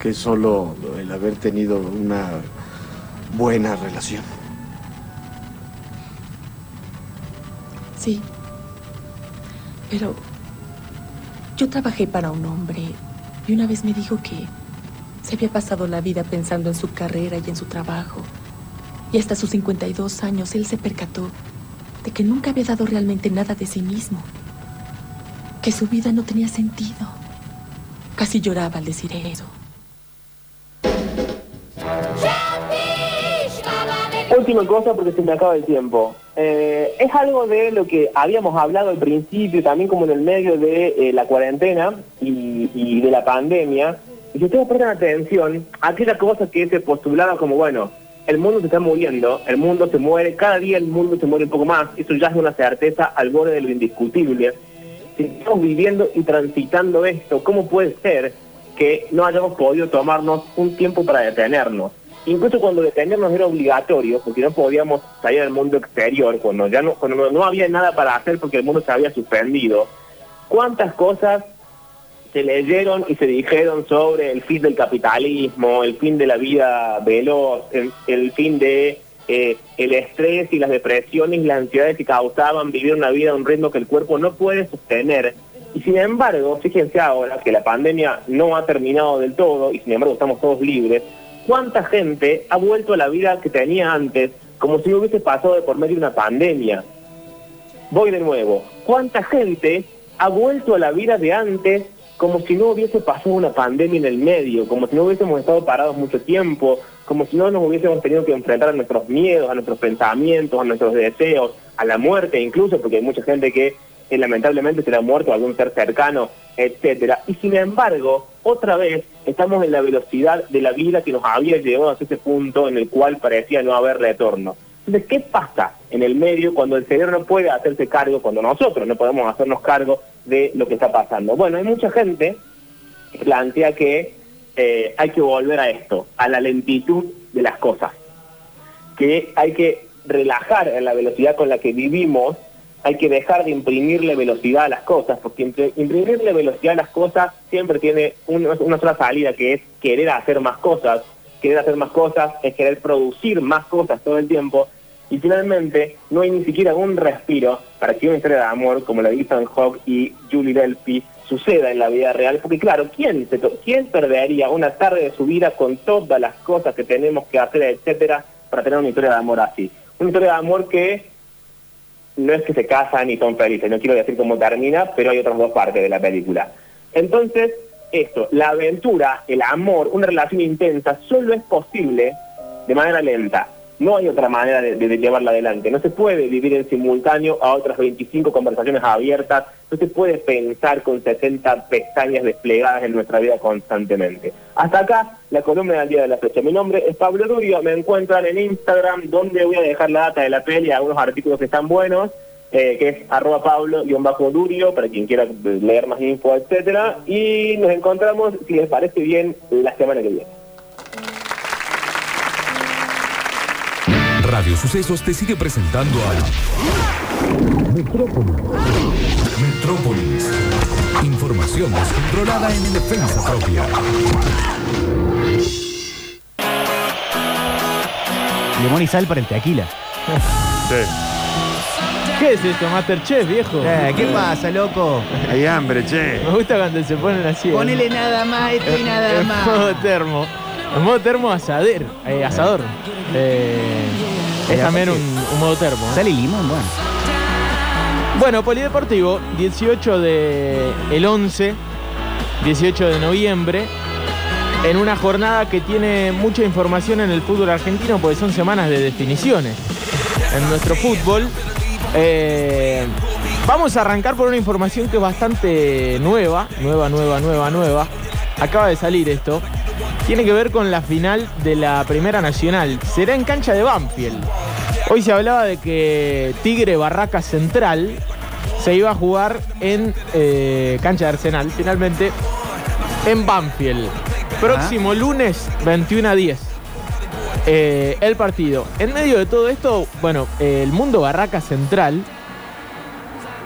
que solo el haber tenido una buena relación. Sí. Pero yo trabajé para un hombre y una vez me dijo que se había pasado la vida pensando en su carrera y en su trabajo. Y hasta sus 52 años él se percató de que nunca había dado realmente nada de sí mismo. Que su vida no tenía sentido. Casi lloraba al decir eso. Última cosa porque se me acaba el tiempo. Eh, es algo de lo que habíamos hablado al principio, también como en el medio de eh, la cuarentena y, de la pandemia. Y si ustedes prestan atención, aquella cosa que se postulaba como, bueno, el mundo se está muriendo, el mundo se muere, cada día el mundo se muere un poco más, eso ya es una certeza al borde de lo indiscutible. Si estamos viviendo y transitando esto, ¿cómo puede ser que no hayamos podido tomarnos un tiempo para detenernos? Incluso cuando detenernos era obligatorio, porque no podíamos salir al mundo exterior, cuando ya no, cuando no- había nada para hacer porque el mundo se había suspendido. ¿Cuántas cosas se leyeron y se dijeron sobre el fin del capitalismo, el fin de la vida veloz, el, el fin de eh, el estrés y las depresiones y las ansiedades que causaban vivir una vida a un ritmo que el cuerpo no puede sostener. Y sin embargo, fíjense ahora que la pandemia no ha terminado del todo y sin embargo estamos todos libres, ¿cuánta gente ha vuelto a la vida que tenía antes como si hubiese pasado de por medio de una pandemia? Voy de nuevo. ¿Cuánta gente ha vuelto a la vida de antes como si no hubiese pasado una pandemia en el medio, como si no hubiésemos estado parados mucho tiempo, como si no nos hubiésemos tenido que enfrentar a nuestros miedos, a nuestros pensamientos, a nuestros deseos, a la muerte incluso, porque hay mucha gente que eh, lamentablemente se le ha muerto algún ser cercano, etcétera. Y sin embargo, otra vez estamos en la velocidad de la vida que nos había llevado a ese punto en el cual parecía no haber retorno. Entonces, ¿qué pasa en el medio cuando el cerebro no puede hacerse cargo, cuando nosotros no podemos hacernos cargo de lo que está pasando? Bueno, hay mucha gente que plantea que eh, hay que volver a esto, a la lentitud de las cosas, que hay que relajar en la velocidad con la que vivimos, hay que dejar de imprimirle velocidad a las cosas, porque impri- imprimirle velocidad a las cosas siempre tiene un- una sola salida, que es querer hacer más cosas, querer hacer más cosas es querer producir más cosas todo el tiempo, y finalmente no hay ni siquiera un respiro para que una historia de amor como la de Ethan Hawke y Julie Delpy suceda en la vida real, porque claro, ¿quién, se ¿quién perdería una tarde de su vida con todas las cosas que tenemos que hacer, etcétera, para tener una historia de amor así? Una historia de amor que no es que se casan y son felices, no quiero decir cómo termina, pero hay otras dos partes de la película. Entonces, esto, la aventura, el amor, una relación intensa, solo es posible de manera lenta. No hay otra manera de, llevarla adelante. No se puede vivir en simultáneo a otras 25 conversaciones abiertas. No se puede pensar con 60 pestañas desplegadas en nuestra vida constantemente. Hasta acá la columna del día de la fecha. Mi nombre es Pablo Durio. Me encuentran en Instagram, donde voy a dejar la data de la peli algunos artículos que están buenos, eh, que es arroba Pablo-Durio, para quien quiera leer más info, etcétera. Y nos encontramos, si les parece bien, la semana que viene. Radio Sucesos te sigue presentando al Metrópolis. Metrópolis. Información descontrolada en defensa propia. Limón y sal para el tequila. ¿Qué es esto, Masterchef, viejo? Eh, ¿Qué pasa, loco? Hay hambre, che. Me gusta cuando se ponen así. Ponele nada más, esto y nada en más. modo termo. En modo termo asader, eh, asador. Eh, es Eh, también un, modo termo. Sal y limón, bueno. Bueno, Polideportivo, 18 de el 11, 18 de noviembre, en una jornada que tiene mucha información en el fútbol argentino, porque son semanas de definiciones en nuestro fútbol. Eh, vamos a arrancar por una información que es bastante nueva, nueva, nueva, nueva, nueva. Acaba de salir esto. Tiene que ver con la final de la Primera Nacional. Será en cancha de Banfield. Hoy se hablaba de que Tigre Barraca Central se iba a jugar en eh, cancha de Arsenal, finalmente en Banfield. Próximo lunes, 21 a 10. eh, el partido. En medio de todo esto, bueno, eh, el mundo Barraca Central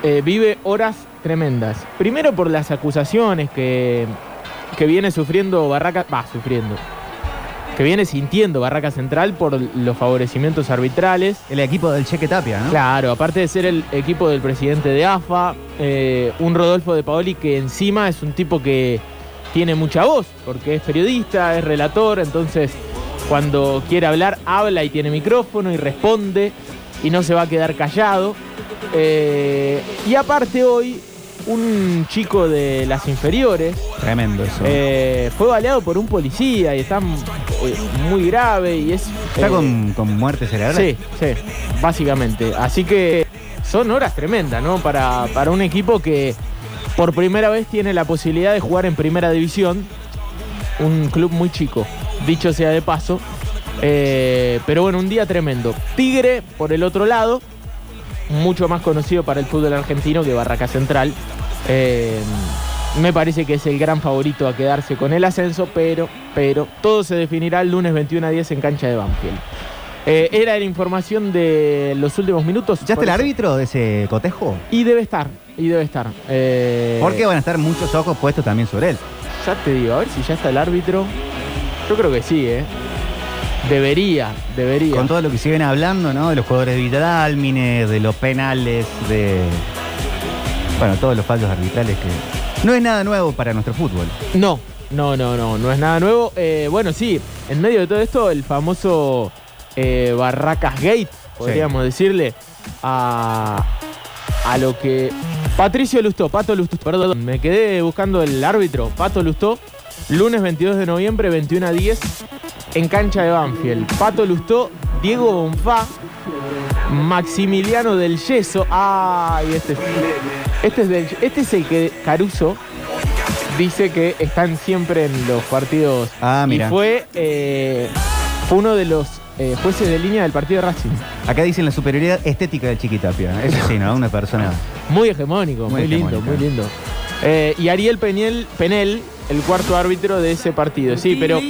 eh, vive horas tremendas. Primero por las acusaciones que, que viene sufriendo Barraca, va, sufriendo, que viene sintiendo Barraca Central por los favorecimientos arbitrales. El equipo del Cheque Tapia, ¿no? Claro, aparte de ser el equipo del presidente de AFA, eh, un Rodolfo de Paoli que encima es un tipo que tiene mucha voz, porque es periodista, es relator, entonces cuando quiere hablar, habla y tiene micrófono y responde y no se va a quedar callado. Eh, y aparte hoy, un chico de las inferiores Tremendo eso. eh, fue baleado por un policía y está eh, muy grave y es... ¿Está eh, con, con muerte cerebral? Sí, sí, básicamente. Así que son horas tremendas, ¿no? Para, para un equipo que por primera vez tiene la posibilidad de jugar en primera división. Un club muy chico, dicho sea de paso. Eh, pero bueno, un día tremendo. Tigre, por el otro lado, mucho más conocido para el fútbol argentino que Barraca Central. Eh, me parece que es el gran favorito a quedarse con el ascenso, pero, pero todo se definirá el lunes 21 a 10 en cancha de Banfield. Eh, era la información de los últimos minutos. ¿Ya está el árbitro de ese cotejo? Y debe estar, y debe estar. Eh, Porque van a estar muchos ojos puestos también sobre él. Ya te digo, a ver si ya está el árbitro. Yo creo que sí, ¿eh? Debería, debería. Con todo lo que siguen hablando, ¿no? De los jugadores de Villadálmine, de los penales, de. Bueno, todos los fallos arbitrales que. No es nada nuevo para nuestro fútbol. No, no, no, no, no es nada nuevo. Eh, bueno, sí, en medio de todo esto, el famoso eh, Barracas Gate, podríamos decirle, a, a lo que. Patricio Lustó, Pato Lustó, perdón, me quedé buscando el árbitro, Pato Lustó, lunes 22 de noviembre, 21 a 10, en cancha de Banfield. Pato Lustó, Diego Bonfá, Maximiliano del Yeso. Ay, este es, este es, del- este es el que Caruso dice que están siempre en los partidos. Ah, mira. Y fue, eh, fue uno de los eh, jueces de línea del partido de Racing. Acá dicen la superioridad estética del Chiquitapia. Eso sí, ¿no? Una persona. Muy hegemónico, muy, Muy lindo, muy lindo. Eh, y Ariel Penel, Penel, el cuarto árbitro de ese partido. Sí, pero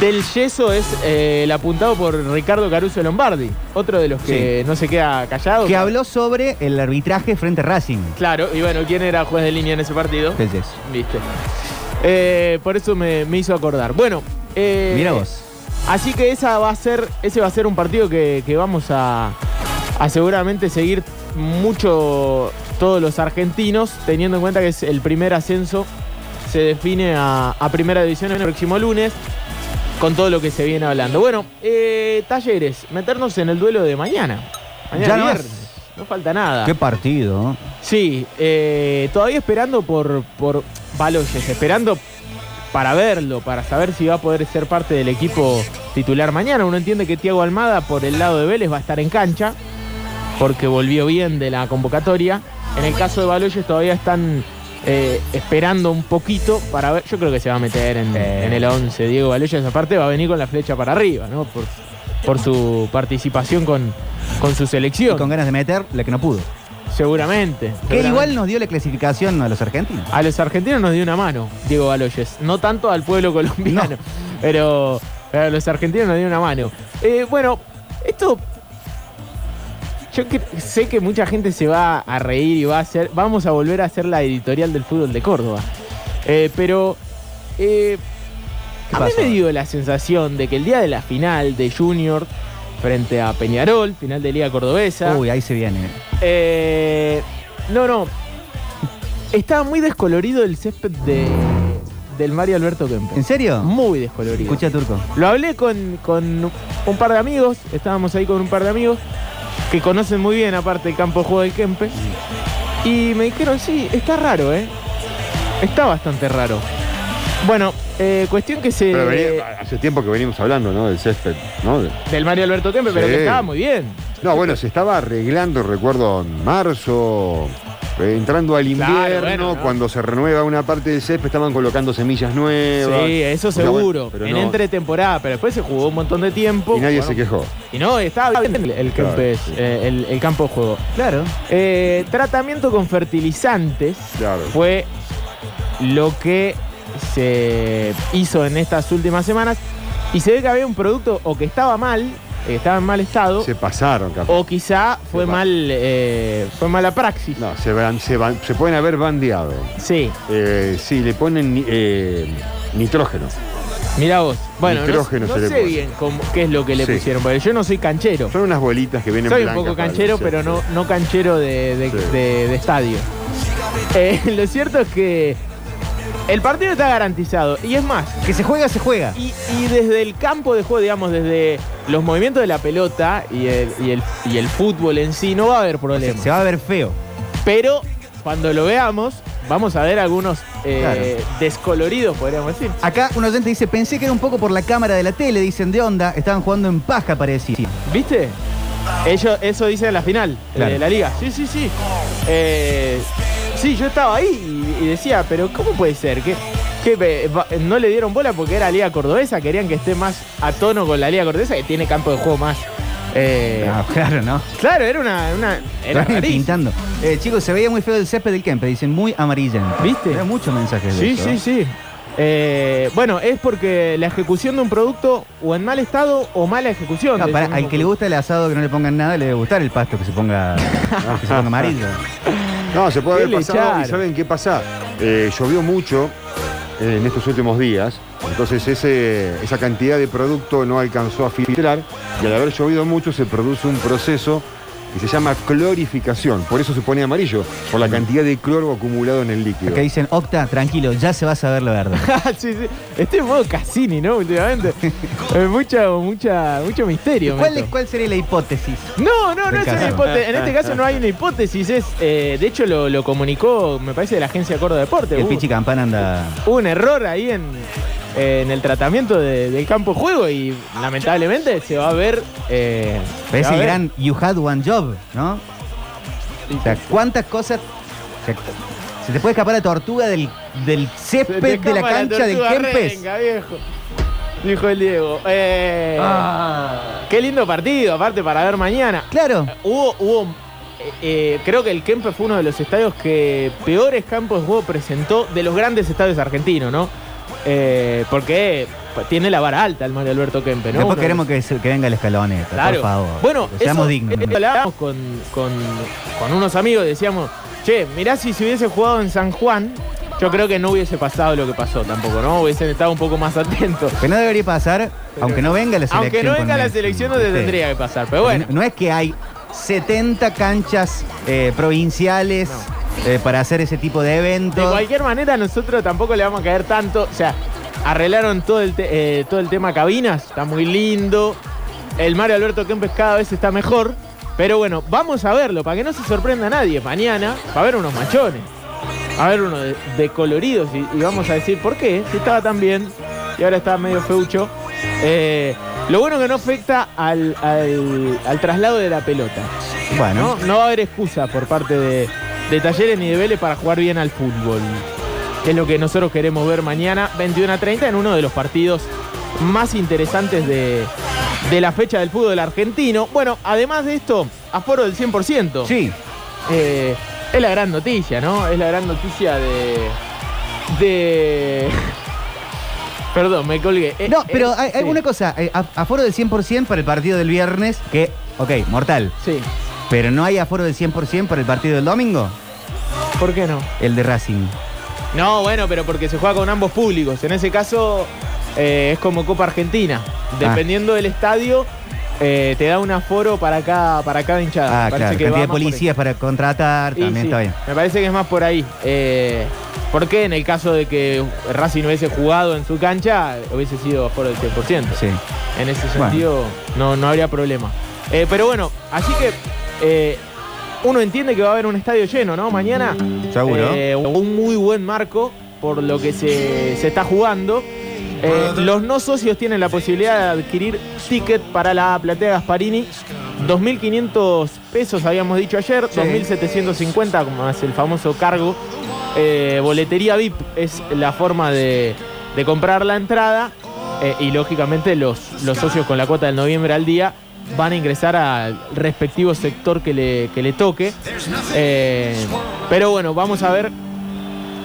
del yeso es eh, el apuntado por Ricardo Caruso Lombardi, otro de los que no se queda callado. Que habló sobre el arbitraje frente a Racing. Claro, y bueno, ¿quién era juez de línea en ese partido? Del Yeso. Viste. Eh, por eso me, me hizo acordar. Bueno, eh, Mira vos. Así que esa va a ser, ese va a ser un partido que, que vamos a, a seguramente seguir mucho todos los argentinos, teniendo en cuenta que es el primer ascenso se define a, a primera división el próximo lunes, con todo lo que se viene hablando. Bueno, eh, talleres, meternos en el duelo de mañana. Mañana Ya no viernes. No falta nada. Qué partido. Sí, eh, todavía esperando por, por Baloyes, esperando para verlo, para saber si va a poder ser parte del equipo titular mañana. Uno entiende que Tiago Almada por el lado de Vélez va a estar en cancha, porque volvió bien de la convocatoria. En el caso de Baloyes todavía están eh, esperando un poquito para ver. Yo creo que se va a meter en, en el 11. Diego Baloyes aparte va a venir con la flecha para arriba, ¿no? Por, por su participación con, con su selección. Y con ganas de meter la que no pudo. Seguramente. Que igual nos dio la clasificación a los argentinos. A los argentinos nos dio una mano, Diego Baloyes. No tanto al pueblo colombiano, pero, pero a los argentinos nos dio una mano. Eh, bueno, esto. Yo sé que mucha gente se va a reír y va a hacer. Vamos a volver a hacer la editorial del fútbol de Córdoba. Eh, pero. eh, a mí me dio la sensación de que el día de la final de Junior frente a Peñarol, final de Liga Cordobesa. Uy, ahí se viene. Eh, no, no. Estaba muy descolorido el césped de, del Mario Alberto Kempes. ¿En serio? Muy descolorido. Escucha, Turco. Lo hablé con, con un par de amigos, estábamos ahí con un par de amigos que conocen muy bien aparte el campo de juego del Kempes. Y me dijeron, sí, está raro, ¿eh? Está bastante raro. Bueno, eh, cuestión que se... Pero venía- hace tiempo que venimos hablando, ¿no? Del césped, ¿no? De- Del Mario Alberto Kempes, pero que estaba muy bien. No, bueno, se estaba arreglando, recuerdo, en marzo, eh, entrando al invierno, Claro, bueno, ¿no? cuando se renueva una parte del césped, estaban colocando semillas nuevas. Sí, eso O sea, bueno, seguro. en no- entretemporada, pero después se jugó un montón de tiempo. Y nadie Bueno, se quejó. Y no, estaba bien el, el Claro, Kempes, sí. eh, el, el campo de juego. Claro. Eh, tratamiento con fertilizantes Claro. fue lo que se hizo en estas últimas semanas. Y se ve que había un producto o que estaba mal, estaba en mal estado, Se pasaron, capaz. o quizá fue Se mal, eh, fue mala praxis. No, se, van- se, van- se pueden haber bandeado. Sí, Eh, sí, le ponen ni- eh, nitrógeno. mira vos. Bueno, no, Nitrógeno no se le sé bien cómo- qué es lo que le Sí. pusieron, porque yo no soy canchero. Son unas bolitas que vienen Soy un blancas poco para canchero, pero no, no canchero de, de- Sí. de- de estadio. Eh, lo cierto es que el partido está garantizado. Y es más, Que se juega, se juega. y, y desde el campo de juego, digamos, desde los movimientos de la pelota y el, y el, y el fútbol en sí, no va a haber problema. se va a ver feo. Pero cuando lo veamos, vamos a ver algunos eh, descoloridos, podríamos decir. Acá un oyente dice, pensé que era un poco por la cámara de la tele, dicen de onda, estaban jugando en paja, parecía. ¿Viste? Ellos, eso dice en la final Claro. de la liga. Sí, sí, sí. Eh, sí, yo estaba ahí y, y decía, pero ¿cómo puede ser? que no le dieron bola porque era Liga Cordobesa? Querían que esté más a tono con la Liga Cordobesa, que tiene campo de juego más. eh, No, claro, ¿no? Claro, era una. una era pintando. Eh, chicos, se veía muy feo el césped del Kempe, dicen muy amarillento. ¿Viste? Hay muchos mensajes de Sí, eso. sí, sí. Eh, bueno, es porque la ejecución de un producto o en mal estado o mala ejecución. Ah, de para- al que le gusta el asado que no le pongan nada, le debe gustar el pasto que se ponga, que se ponga amarillo. No, se puede ¿Qué haber pasado. echaron? ¿Y saben qué pasa? Eh, llovió mucho eh, en estos últimos días. Entonces ese, esa cantidad de producto no alcanzó a filtrar. Y al haber llovido mucho se produce un proceso que se llama clorificación. Por eso se pone amarillo, por la cantidad de cloro acumulado en el líquido. Acá dicen, Octa, tranquilo, ya se va a saber la verdad. sí, sí. Estoy en modo Cassini, ¿no? Últimamente. Eh, mucha, mucho misterio. ¿Cuál, es- ¿Cuál sería la hipótesis? No, no, no es una hipótesis. En este caso no hay una hipótesis. Es, eh, de hecho, lo, lo comunicó, me parece, de la agencia Córdoba Deporte. El Pichi Campana anda... hubo un error ahí en, eh, en el tratamiento de- del campo de juego y lamentablemente se va a ver. eh, Pero es se va el a ver. gran You Had One Job, ¿no? O sea, ¿cuántas cosas... o sea, se te puede escapar la tortuga del, del césped de la cancha del tortuga Kempes. renga, viejo. Dijo el Diego. Eh, Ah. Qué lindo partido, aparte para ver mañana. Claro. Hubo, hubo eh, eh, creo que el Kempe fue uno de los estadios que peores campos de juego presentó de los grandes estadios argentinos, ¿no? Eh, porque tiene la vara alta el Mario Alberto Kempe, ¿no? Después Uno- queremos que, se- que venga la escaloneta, Claro. por favor. Bueno, seamos dignos. hablábamos con, con- con unos amigos, decíamos, che, mirá si se hubiese jugado en San Juan, yo creo que no hubiese pasado lo que pasó tampoco, ¿no? Hubiesen estado un poco más atentos. Que no debería pasar, aunque no venga la selección. Aunque no venga la el- selección, no te tendría que pasar, pero bueno. No, no es que hay 70 canchas eh, provinciales eh, para hacer ese tipo de De eventos. cualquier manera, nosotros tampoco le vamos a caer tanto. O sea, arreglaron todo el, te- eh, todo el tema cabinas, está muy lindo. El Mario Alberto Kempes cada vez está mejor. Pero bueno, vamos a verlo, para que no se sorprenda a nadie. Mañana va a haber unos machones. Va a haber uno de, de coloridos y, y vamos a decir por qué. Si estaba tan bien y ahora está medio feucho. Eh, lo bueno que no afecta al, al- al traslado de la pelota. Bueno. No, no va a haber excusa por parte de, de Talleres ni de Vélez para jugar bien al fútbol. Que es lo que nosotros queremos ver mañana, 21 a 30, en uno de los partidos más interesantes de, de la fecha del fútbol argentino. Bueno, además de esto, aforo del 100%. Sí. Eh, es la gran noticia, ¿no? Es la gran noticia de. de. Perdón, me colgué. Eh, No, eh, pero hay, hay sí. una cosa, aforo del 100% para el partido del viernes, que, ok, mortal. Sí. Pero no hay aforo del 100% para el partido del domingo, ¿Por qué no? el de Racing. No, bueno, pero porque se juega con ambos públicos. En ese caso eh, es como Copa Argentina. Dependiendo del estadio, eh, te da un aforo para cada, para cada hinchada. Ah, claro. que Cantidad de policías para contratar, Y también sí, está bien. Me parece que es más por ahí. Eh, porque en el caso de que Racing hubiese jugado en su cancha, hubiese sido aforo del 100%. Sí. En ese Bueno. sentido, no, no habría problema. Eh, pero bueno, así que eh, uno entiende que va a haber un estadio lleno, ¿no? Mañana. Seguro. Eh, un muy buen marco por lo que se, se está jugando. Eh, los no socios tienen la posibilidad de adquirir ticket para la platea Gasparini. 2.500 pesos habíamos dicho ayer, Sí. 2.750 como es el famoso cargo. Eh, boletería VIP es la forma de, de comprar la entrada y lógicamente los, los socios con la cuota del noviembre al día van a ingresar al respectivo sector que le, que le toque. Eh, pero bueno, vamos a ver.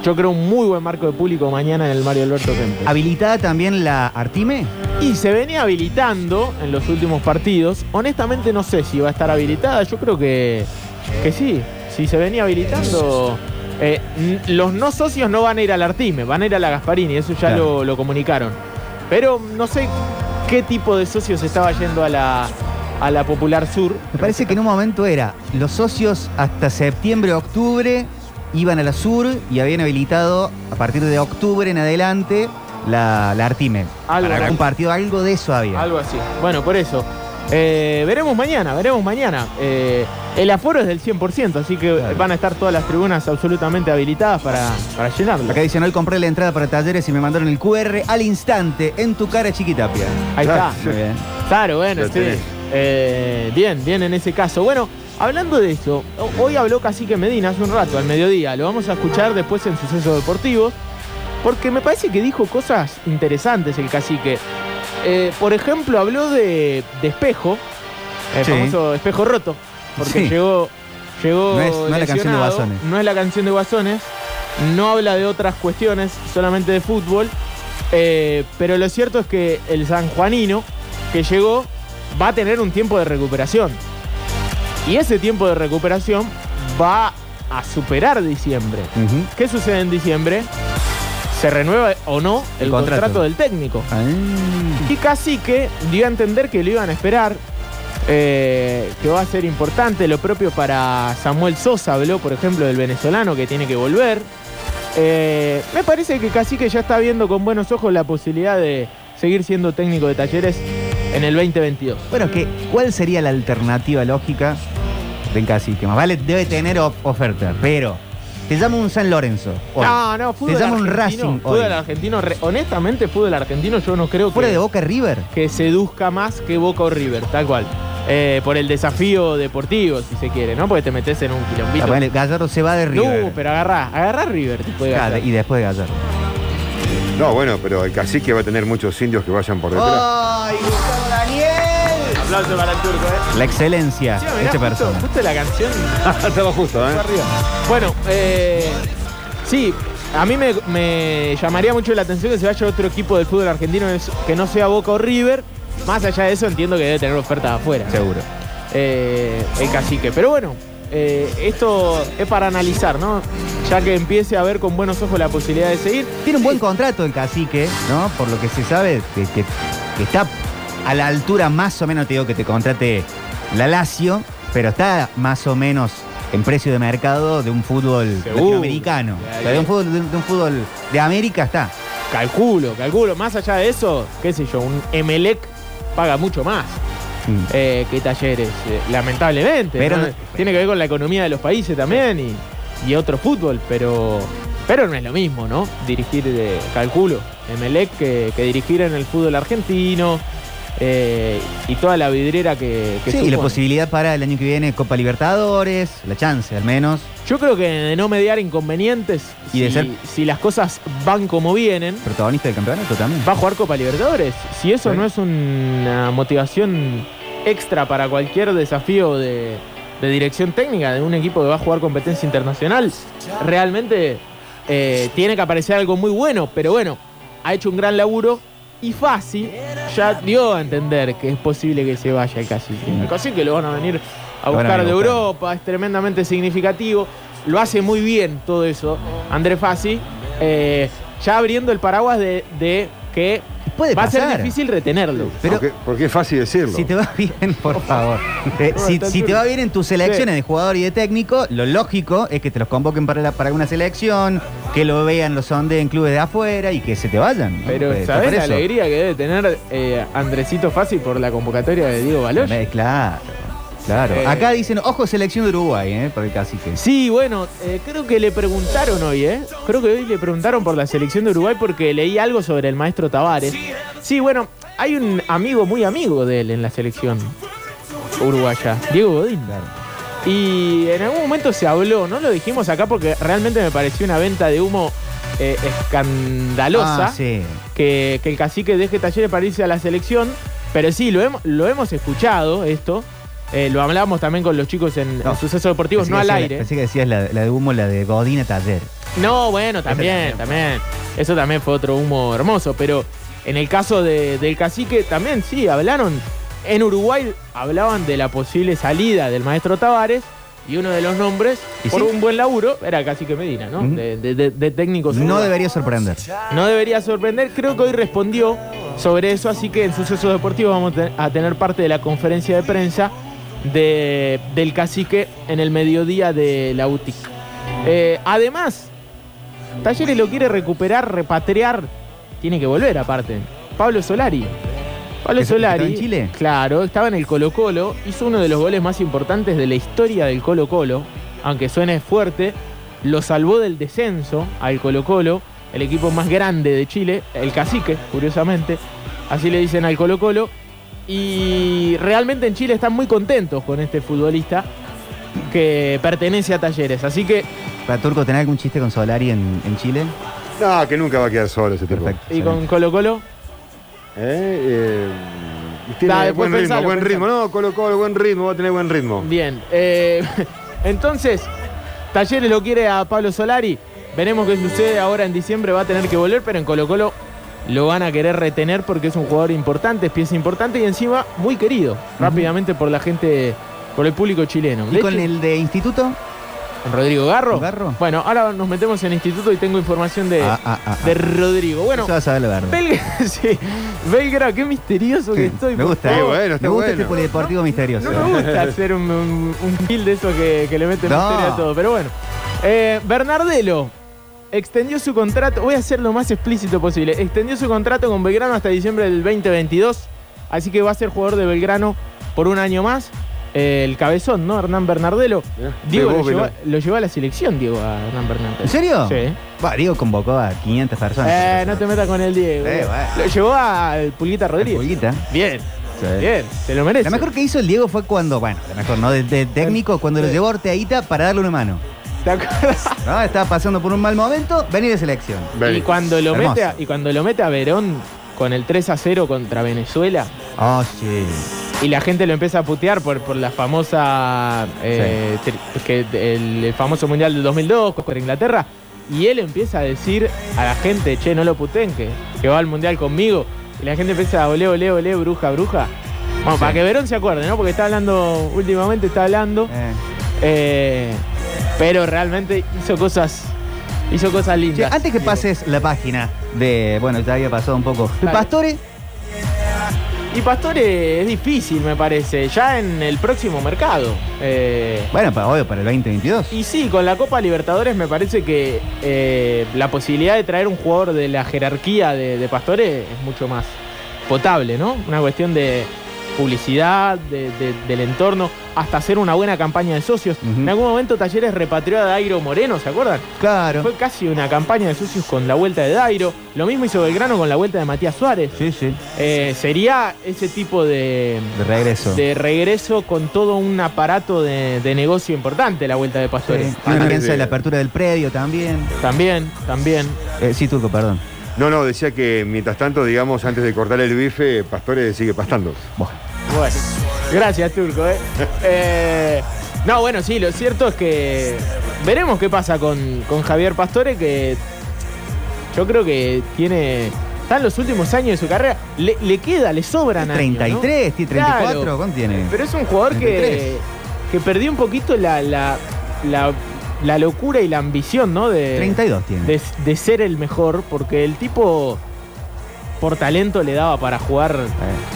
Yo creo un muy buen marco de público mañana en el Mario Alberto Kempes. ¿Habilitada también la Artime? Y se venía habilitando en los últimos partidos. Honestamente no sé si va a estar habilitada. Yo creo que, que sí. Si se venía habilitando. eh, los no socios no van a ir al Artime, van a ir a la Gasparini. Eso ya Claro. lo, lo comunicaron. Pero no sé qué tipo de socios estaba yendo a la, a la Popular Sur. Me parece que en un momento era los socios hasta septiembre, octubre iban a la Sur y habían habilitado a partir de octubre en adelante la, la Artime. Algo Para así. algún partido, algo de eso había. Algo así. Bueno, por eso. Eh, veremos mañana, veremos mañana. Eh, el aforo es del 100%, así que van a estar todas las tribunas absolutamente habilitadas para, para llenarlo. Acá dice, no compré la entrada para talleres y me mandaron el QR al instante en tu cara chiquitapia. Ahí está. Muy bien. Claro, bueno, sí. Eh, bien, bien en ese caso. Bueno, hablando de eso, ho- hoy habló Cacique Medina hace un rato, al mediodía. Lo vamos a escuchar después en Sucesos Deportivos, porque me parece que dijo cosas interesantes el Cacique. Eh, por ejemplo, habló de, de espejo, el Sí. famoso espejo roto, porque Sí. llegó, llegó. No es- no es la canción de Guasones. No es la canción de Guasones, no habla de otras cuestiones, solamente de fútbol. Eh, pero lo cierto es que el sanjuanino que llegó va a tener un tiempo de recuperación. Y ese tiempo de recuperación va a superar diciembre. ¿Qué sucede en diciembre? Se renueva o no el, El contrato. contrato. del técnico. Ah. Y Cacique dio a entender que lo iban a esperar, eh, que va a ser importante. Lo propio para Samuel Sosa, habló, por ejemplo, del venezolano que tiene que volver. Eh, me parece que Cacique ya está viendo con buenos ojos la posibilidad de seguir siendo técnico de talleres en el 2022. Bueno, que, ¿cuál sería la alternativa lógica del cacique? Más vale, debe tener of- oferta, pero te llama un San Lorenzo. hoy. No, no, fútbol Te llama un Racing Fútbol hoy. argentino, re- honestamente, fútbol argentino yo no creo Fuera que, de Boca River. que seduzca más que Boca o River, tal cual. Eh, por el desafío deportivo, si se quiere, ¿no? Porque te metes en un quilombito. Ah, ponele, Gallardo se va de River. No, pero agarrá, agarrá River, y después de Gallardo. No, bueno, pero el cacique va a tener muchos indios que vayan por detrás. ¡Ay! Aplauso para el turco, ¿eh? La excelencia Sí, de mirá, este justo, persona. justo la canción. Estaba justo, ¿eh? Fue arriba. Bueno, eh, sí, a mí me, me llamaría mucho la atención que se vaya otro equipo del fútbol argentino que no sea Boca o River. Más allá de eso, entiendo que debe tener ofertas afuera. ¿no? Seguro. Eh, el cacique. Pero bueno, eh, esto es para analizar, ¿no? Ya que empiece a ver con buenos ojos la posibilidad de seguir. Tiene un buen contrato el cacique, ¿no? Por lo que se sabe, que, que- que está a la altura más o menos, te digo que te contrate la Lazio, pero está más o menos en precio de mercado de un fútbol Seguro. latinoamericano. O sea, de, un fútbol, de, un- de un fútbol de América está. Calculo, calculo. Más allá de eso, qué sé yo, un Emelec paga mucho más. Mm. eh, que talleres, eh, lamentablemente. Pero Tiene que ver con la economía de los países también y, y otro fútbol, pero, pero no es lo mismo, ¿no? Dirigir, eh, calculo, Emelec que, que dirigir en el fútbol argentino eh, y toda la vidriera que, que Sí, y la posibilidad para el año que viene Copa Libertadores, la chance al menos. Yo creo que de no mediar inconvenientes, Y de si, ser- si las cosas van como vienen, Protagonista del campeonato también. va a jugar Copa Libertadores. Si eso Sí. no es una motivación extra para cualquier desafío de, de dirección técnica de un equipo que va a jugar competencia internacional, realmente eh, tiene que aparecer algo muy bueno. Pero bueno, ha hecho un gran laburo y fácil ya dio a entender que es posible que se vaya el cacique. El cacique lo van a venir a buscar de. Europa, es tremendamente significativo. Lo hace muy bien todo eso, André Fassi. eh, ya abriendo el paraguas de, de que Puede va a ser pasar. difícil retenerlo. Pero- porque, porque es fácil decirlo. Si te va bien, por favor. Eh, si, te va bien en tus selecciones Sí. de jugador y de técnico, lo lógico es que te los convoquen para, la- para una selección, que lo vean, lo son en clubes de afuera y que se te vayan. ¿no? Pero ¿sabés por la eso. alegría que debe tener eh, Andresito Fácil por la convocatoria de Diego Baloy? Eh, Claro, claro. Eh. Acá dicen, ojo, selección de Uruguay, ¿eh? Por el cacique. Sí, bueno, eh, creo que le preguntaron hoy, ¿eh? Creo que hoy le preguntaron por la selección de Uruguay porque leí algo sobre el maestro Tavares. Sí, bueno, hay un amigo muy amigo de él en la selección uruguaya, Diego Godín. Y en algún momento se habló, no lo dijimos acá porque realmente me pareció una venta de humo eh, escandalosa Ah, sí. que, que el cacique deje talleres para irse a la selección. Pero sí, lo hemos, lo hemos escuchado esto. Eh, lo hablábamos también con los chicos en, en Sucesos Deportivos, no al aire. Pensé que decías la, la de humo, la de Godina Taller. No, bueno, también, también. Eso también fue otro humo hermoso. Pero en el caso de- del cacique, también sí, hablaron. En Uruguay hablaban de la posible salida del maestro Tavares. Y uno de los nombres, ¿Y por sí? un buen laburo, era Cacique Medina, ¿no? De, de- de- de técnicos. No debería sorprender. No debería sorprender. Creo que hoy respondió sobre eso, así que en Sucesos Deportivos vamos a tener parte de la conferencia de prensa de- del cacique en el mediodía de la UTIC. Eh, además, Talleres lo quiere recuperar, repatriar. Tiene que volver aparte. Pablo Solari. Pablo ¿Que se- que Solari. en Chile? Claro, estaba en el Colo Colo. Hizo uno de los goles más importantes de la historia del Colo Colo. Aunque suene fuerte. Lo salvó del descenso al Colo Colo. El equipo más grande de Chile. El cacique, curiosamente. Así le dicen al Colo Colo. Y realmente en Chile están muy contentos con este futbolista que pertenece a Talleres. Así que Para Turco, ¿tenés algún chiste con Solari en, en Chile? No, que nunca va a quedar solo ese tipo. Perfecto. ¿Y con Colo Colo? Eh, eh, tiene Da, buen ritmo, pensalo, buen pensalo. ritmo. No, Colo Colo, buen ritmo, va a tener buen ritmo. Bien. eh, entonces, Talleres lo quiere a Pablo Solari. Veremos qué sucede ahora en diciembre. Va a tener que volver, pero en Colo Colo lo van a querer retener porque es un jugador importante, es pieza importante y encima muy querido rápidamente por la gente, por el público chileno. ¿Y De con hecho, el de instituto? Rodrigo Garro. Garro? Bueno, ahora nos metemos en instituto y tengo información de, Ah, ah, ah, de. Rodrigo. Bueno, Eso vas a ver. Belgra, sí. Belgra, qué misterioso que estoy. Me gusta. favor. me gusta este polideportivo misterioso. No me gusta hacer un, un, un kill de eso que, que le mete No. misterio a todo. Pero bueno. Eh, Bernardelo extendió su contrato. Voy a ser lo más explícito posible. Extendió su contrato con Belgrano hasta diciembre del 2022. Así que va a ser jugador de Belgrano por un año más. Eh, el cabezón, ¿no? Hernán Bernardelo. Diego lo llevó, lo llevó a la selección, Diego, a Hernán Bernardelo. ¿En serio? Sí. Va, Diego convocó a 500 personas. Eh, no te metas con el Diego. Eh, bueno. Lo llevó al Pulguita Rodríguez. Pulguita. Bien. Sí. Bien, se lo merece. La mejor que hizo el Diego fue cuando, bueno, la mejor, ¿no? De, de técnico, cuando lo llevó a Orteguita para darle una mano. ¿Te acuerdas? ¿No? Estaba pasando por un mal momento, vení de selección. Y cuando, lo Hermoso. mete a, y cuando lo mete a Verón con el 3 a 0 contra Venezuela Oh, sí. y la gente lo empieza a putear por, por la famosa eh, tri- que el, el famoso mundial del 2002 contra Inglaterra y él empieza a decir a la gente che no lo puteen que, que va al mundial conmigo y la gente empieza a olé olé olé bruja bruja bueno, para que Verón se acuerde ¿no? porque está hablando últimamente está hablando eh, pero realmente hizo cosas hizo cosas Che, lindas antes que pases la página de, bueno, ya había pasado un poco. Dale. Pastore, Y Pastore es difícil, me parece, ya en el próximo mercado. Eh, bueno, para hoy, para el 2022. y sí, con la Copa Libertadores me parece que eh, la posibilidad de traer un jugador de la jerarquía de, de Pastore es mucho más potable, ¿no? Una cuestión de publicidad, de- de- del entorno, hasta hacer una buena campaña de socios. En algún momento Talleres repatrió a Dairo Moreno, ¿se acuerdan? Claro. Fue casi una campaña de socios con la vuelta de Dairo. Lo mismo hizo Belgrano con la vuelta de Matías Suárez. Sí, sí. Eh, sería ese tipo de, De regreso. de regreso con todo un aparato de, de negocio importante la vuelta de Pastores. Sí. Una alianza de la apertura del predio también. También, también. Eh, sí, Turco, perdón. No, no, decía que mientras tanto, digamos, antes de cortar el bife, Pastore sigue pastando. Bueno, gracias, Turco. ¿eh? Eh, no, bueno, sí, lo cierto es que veremos qué pasa con, con Javier Pastore, que yo creo que tiene. Está en los últimos años de su carrera. Le, le queda, le sobran años. ¿no? 33, tiene 34, Claro. ¿cuánto tiene? Pero es un jugador que, 33. que perdió un poquito la, la, la, la locura y la ambición, ¿no? De, 32 tiene. de, de ser el mejor, porque el tipo por talento le daba para jugar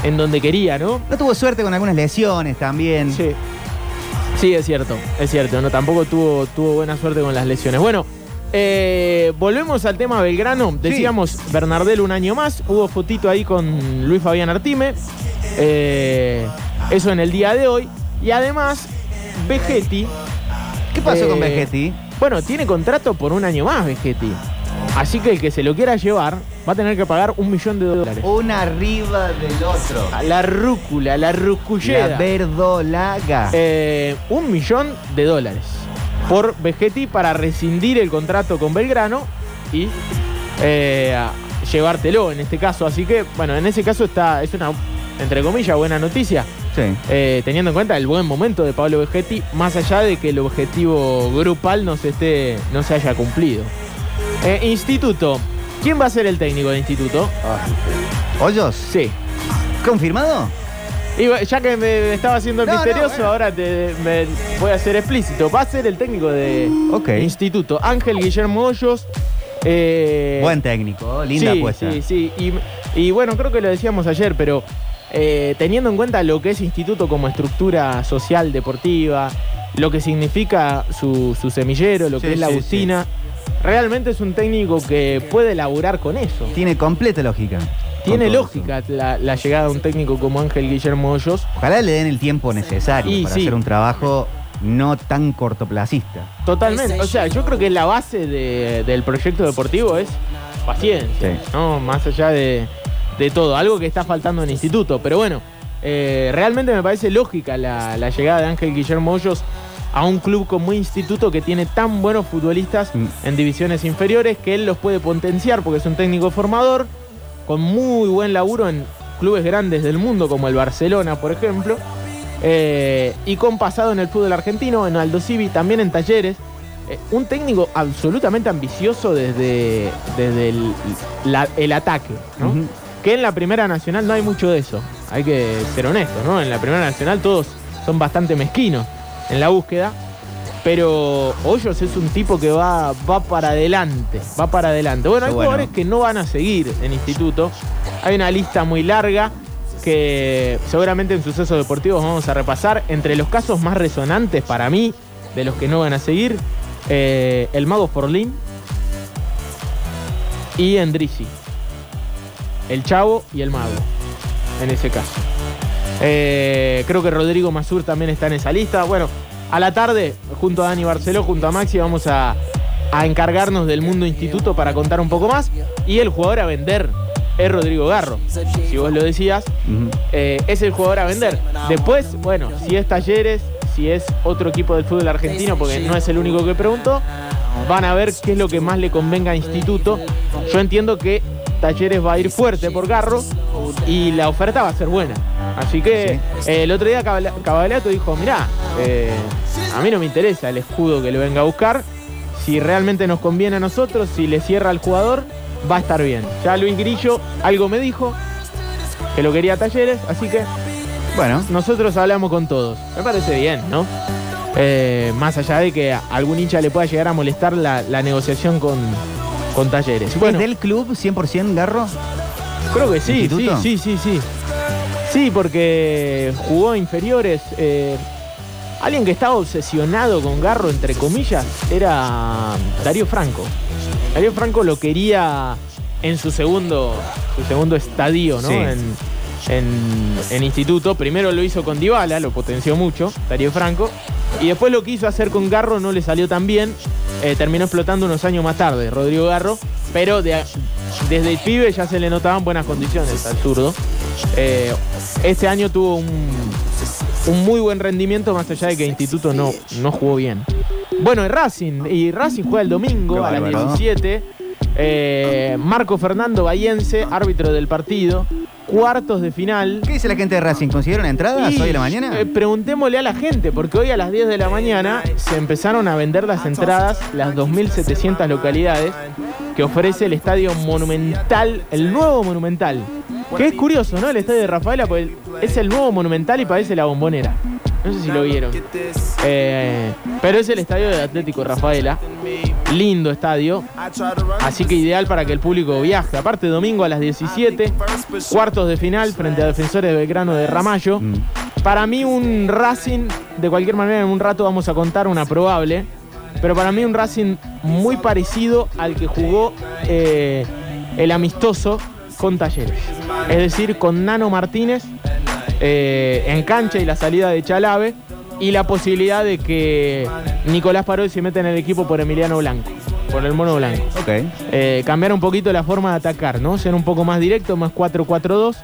en donde quería, ¿no? No tuvo suerte con algunas lesiones también. Sí. Sí, es cierto, es cierto. No, tampoco tuvo, tuvo buena suerte con las lesiones. Bueno, eh, volvemos al tema Belgrano. Decíamos Bernardel un año más. Hubo fotito ahí con Luis Fabián Artime. Eh, eso en el día de hoy. Y además, Vegetti. ¿Qué pasó eh, con Vegetti? Bueno, tiene contrato por un año más, Vegetti. Así que el que se lo quiera llevar va a tener que pagar un millón de dólares. Una arriba del otro. A la rúcula, la rucullera. La verdolaga. Eh, un millón de dólares por Vegetti para rescindir el contrato con Belgrano y eh, llevártelo en este caso. Así que, bueno, en ese caso está, es una, entre comillas, buena noticia. Sí. Eh, teniendo en cuenta el buen momento de Pablo Vegetti, más allá de que el objetivo grupal no se, esté, no se haya cumplido. Eh, instituto. ¿Quién va a ser el técnico de Instituto? ¿Hoyos? Sí. ¿Confirmado? Y ya que me estaba haciendo no, misterioso, bueno. ahora te, me voy a ser explícito. Va a ser el técnico de. Instituto. Ángel Guillermo Hoyos. eh, Buen técnico, linda sí, apuesta. Sí, sí. Y, y bueno, creo que lo decíamos ayer, pero eh, teniendo en cuenta lo que es Instituto como estructura social, deportiva, lo que significa su, su semillero, lo que Sí, es la sí, Agustina, realmente es un técnico que puede laburar con eso. Tiene completa lógica. Tiene lógica la, la llegada de un técnico como Ángel Guillermo Hoyos. Ojalá le den el tiempo necesario Y para sí. hacer un trabajo no tan cortoplacista. Totalmente. O sea, yo creo que la base de- del proyecto deportivo es paciencia, Sí. ¿no? Más allá de, de todo. Algo que está faltando en el instituto. Pero bueno, eh, realmente me parece lógica la, la llegada de Ángel Guillermo Hoyos a un club como Instituto que tiene tan buenos futbolistas Mm. en divisiones inferiores que él los puede potenciar porque es un técnico formador con muy buen laburo en clubes grandes del mundo como el Barcelona, por ejemplo. Eh, y con pasado en el fútbol argentino, en Aldo Civi, también en talleres. Eh, un técnico absolutamente ambicioso desde, desde el, la- el ataque, ¿no? Que en la Primera Nacional no hay mucho de eso. Hay que ser honestos, ¿no? En la Primera Nacional todos son bastante mezquinos en la búsqueda. Pero Hoyos es un tipo que va, va para adelante, va para adelante. Bueno, hay bueno. jugadores que no van a seguir en instituto. Hay una lista muy larga que seguramente en sucesos deportivos vamos a repasar. Entre los casos más resonantes para mí, de los que no van a seguir, eh, el Mago Forlín y Endrisi. El Chavo y el Mago, en ese caso. Eh, creo que Rodrigo Mazur también está en esa lista. Bueno, a la tarde, junto a Dani Barceló, junto a Maxi, vamos a, a encargarnos del mundo instituto para contar un poco más. Y el jugador a vender es Rodrigo Garro. Si vos lo decías, eh, es el jugador a vender. Después, bueno, si es Talleres, si es otro equipo del fútbol argentino, porque no es el único que preguntó, van a ver qué es lo que más le convenga a Instituto. Yo entiendo que Talleres va a ir fuerte por Garro y la oferta va a ser buena. Así que eh, el otro día Cabala- Cavaliato dijo, mirá, eh, a mí no me interesa el escudo que le venga a buscar. Si realmente nos conviene a nosotros, si le cierra al jugador, va a estar bien. Ya Luis Grillo algo me dijo, que lo quería Talleres, así que Bueno, nosotros hablamos con todos. Me parece bien, ¿no? Eh, más allá de que a algún hincha le pueda llegar a molestar la, la negociación con, con Talleres. Bueno, ¿es del club 100% Garro? creo que sí, sí, sí, sí, sí. Sí, porque jugó inferiores. eh, alguien que estaba obsesionado con Garro, entre comillas, era Darío Franco. Darío Franco lo quería en su segundo, su segundo estadio, ¿no? Sí. En, en- en instituto. Primero lo hizo con Dybala, lo potenció mucho, Darío Franco. Y después lo quiso hacer con Garro, no le salió tan bien. Eh, terminó explotando unos años más tarde, Rodrigo Garro. Pero de- desde el pibe ya se le notaban buenas condiciones al zurdo. Eh, este año tuvo un, un muy buen rendimiento, más allá de que Instituto no, no jugó bien. Bueno, y Racing, y Racing juega el domingo a las bárbaro. 17. Eh, Marco Fernando Bayense, árbitro del partido. Cuartos de final. ¿Qué dice la gente de Racing? ¿Consiguieron entradas Y, hoy de la mañana? eh, preguntémosle a la gente, porque hoy a las 10 de la mañana se empezaron a vender las entradas, las 2.700 localidades que ofrece el estadio Monumental, el nuevo Monumental. Que es curioso, ¿no? El estadio de Rafaela, pues es el nuevo Monumental y parece la bombonera. No sé si lo vieron. Eh, pero es el estadio de Atlético Rafaela. Lindo estadio. Así que ideal para que el público viaje. Aparte, domingo a las 17, cuartos de final frente a Defensores de Belgrano de Ramallo. Mm. Para mí un Racing, de cualquier manera en un rato vamos a contar una probable, pero para mí un Racing muy parecido al que jugó eh, el amistoso con Talleres. Es decir, con Nano Martínez eh, en cancha y la salida de Chalave y la posibilidad de que Nicolás Parodi se meta en el equipo por Emiliano Blanco, por el mono blanco. Eh, cambiar un poquito la forma de atacar, ¿no? Ser un poco más directo, más 4-4-2,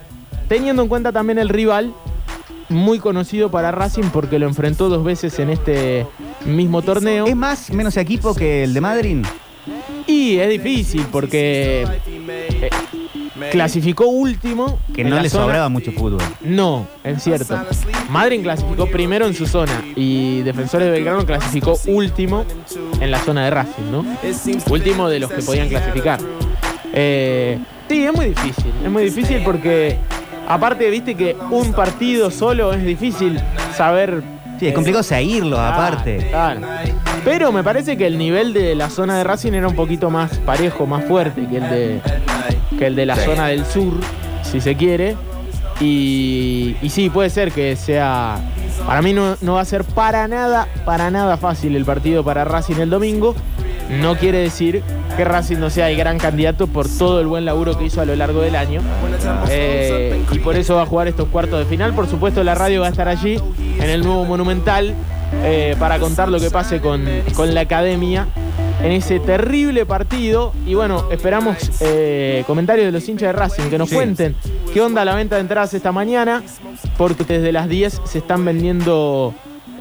teniendo en cuenta también el rival, muy conocido para Racing porque lo enfrentó dos veces en este mismo torneo. ¿Es más menos equipo que el de Madrid? Y es difícil porque clasificó último. Que en no la le zona- sobraba mucho fútbol. No, es cierto. Madrid clasificó primero en su zona y Defensores de Belgrano clasificó último en la zona de Racing, ¿no? Último de los que podían clasificar. Eh, sí, es muy difícil. Es muy difícil porque, aparte, viste que un partido solo es difícil saber. Sí, es complicado seguirlo, Claro, aparte. claro. Pero me parece que el nivel de la zona de Racing era un poquito más parejo, más fuerte que el de, que el de la Sí. zona del sur, si se quiere. Y, y sí, puede ser que sea. Para mí no, no va a ser para nada, para nada fácil el partido para Racing el domingo. No quiere decir que Racing no sea el gran candidato por todo el buen laburo que hizo a lo largo del año. Eh, y por eso va a jugar estos cuartos de final. Por supuesto, la radio va a estar allí en el nuevo Monumental eh, para contar lo que pase con, con la academia en ese terrible partido. Y bueno, esperamos eh, comentarios de los hinchas de Racing que nos Sí. cuenten qué onda la venta de entradas esta mañana, porque desde las 10 se están vendiendo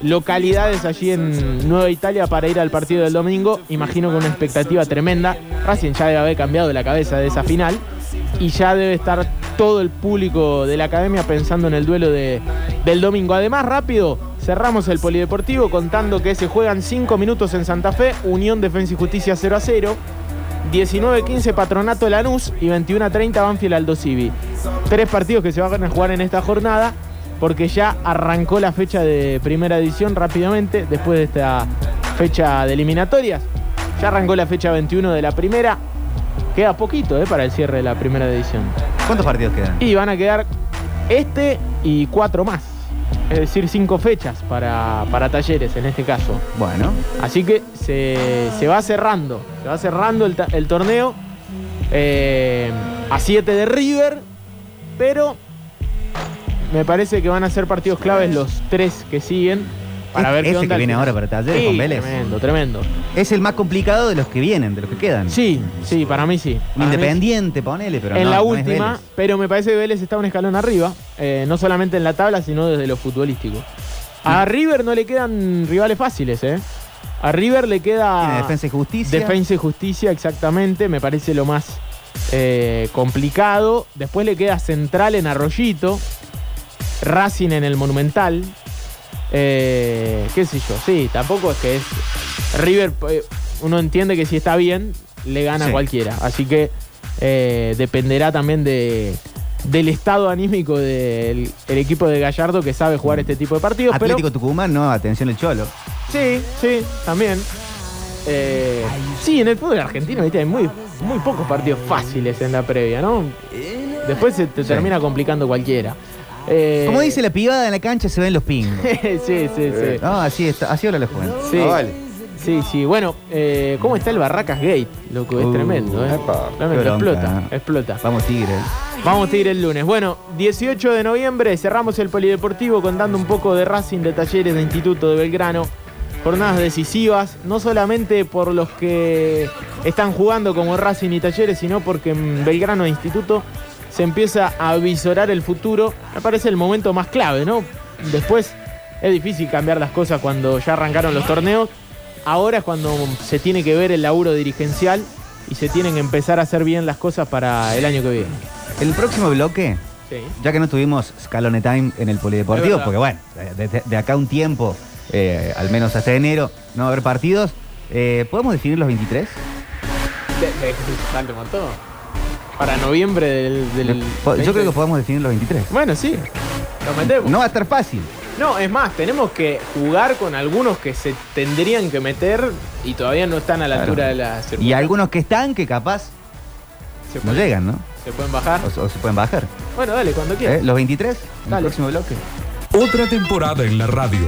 localidades allí en Nueva Italia para ir al partido del domingo. Imagino con una expectativa tremenda. Racing ya debe haber cambiado la cabeza de esa final y ya debe estar todo el público de la academia pensando en el duelo de- del domingo. Además, rápido, cerramos el polideportivo contando que se juegan 5 minutos en Santa Fe, Unión Defensa y Justicia 0 a 0. 19-15 Patronato Lanús y 21-30 Banfield Aldo Civi. Tres partidos que se van a jugar en esta jornada porque ya arrancó la fecha de primera edición rápidamente después de esta fecha de eliminatorias. Ya arrancó la fecha 21 de la primera. Queda poquito eh, para el cierre de la primera edición. ¿Cuántos partidos quedan? Y van a quedar este y cuatro más. Es decir, cinco fechas para, para talleres en este caso. Bueno. Así que se, se va cerrando. Se va cerrando el, el torneo. eh, a 7 de River. Pero me parece que van a ser partidos claves los tres que siguen. Para ver qué Ese onda que viene ahora para Talleres Sí, con Vélez. Tremendo, tremendo. Es el más complicado de los que vienen, de los que quedan. Sí, sí, para mí sí. Mí Independiente, ponele, pero en no, la no es última, pero me parece que Vélez está un escalón arriba, eh, no solamente en la tabla, sino desde lo futbolístico. A River no le quedan rivales fáciles, ¿eh? A River le queda. Tiene Defensa y Justicia. Defensa y Justicia, exactamente, me parece lo más eh, complicado. Después le queda Central en Arroyito, Racing en el Monumental. Eh, ¿Qué sé yo? Sí, tampoco es que es. River, eh, uno entiende que si está bien, le gana a cualquiera. Así que eh, dependerá también de, del estado anímico del el equipo de Gallardo que sabe jugar este tipo de partidos. pero- Atlético Tucumán, no, atención el Cholo. Sí, sí, también. Eh, sí, en el fútbol argentino ¿viste? hay muy, muy pocos partidos fáciles en la previa, ¿no? Después se te Sí. termina complicando cualquiera. Eh, Como dice la pibada en la cancha, se ven los pingos. sí, sí, sí. No, así está, así ahora los juegan. Sí. Ah, vale. Sí, sí. Bueno, eh, ¿cómo está el Barracas Gate? Loco, es Uh, tremendo, ¿eh? epa. Explota, explota. Vamos, Tigre. Vamos ir el lunes. Bueno, 18 de noviembre cerramos el Polideportivo contando un poco de Racing, de Talleres, de Instituto de Belgrano. Jornadas decisivas, no solamente por los que están jugando como Racing y Talleres, sino porque en Belgrano e Instituto se empieza a visorar el futuro. Me parece el momento más clave, ¿no? Después es difícil cambiar las cosas cuando ya arrancaron los torneos. Ahora es cuando se tiene que ver el laburo dirigencial y se tienen que empezar a hacer bien las cosas para el año que viene. El próximo bloque, Sí. ya que no tuvimos Scalone Time en el Polideportivo, porque bueno, de, de acá un tiempo, eh, al menos hasta enero, no va a haber partidos. eh, ¿Podemos definir los 23? Dale, mató. Para noviembre del. Yo creo que 20. podemos definir los 23. Bueno, sí. Lo metemos. No va a estar fácil. No, es más, tenemos que jugar con algunos que se tendrían que meter y todavía no están a la Claro. altura de la Y algunos que están que capaz Se no pueden- llegan, ¿no? ¿Se pueden bajar? O, o se pueden bajar. Bueno, dale, cuando quieras. ¿Eh? Los 23, en el Dale. próximo bloque. Otra temporada en la radio.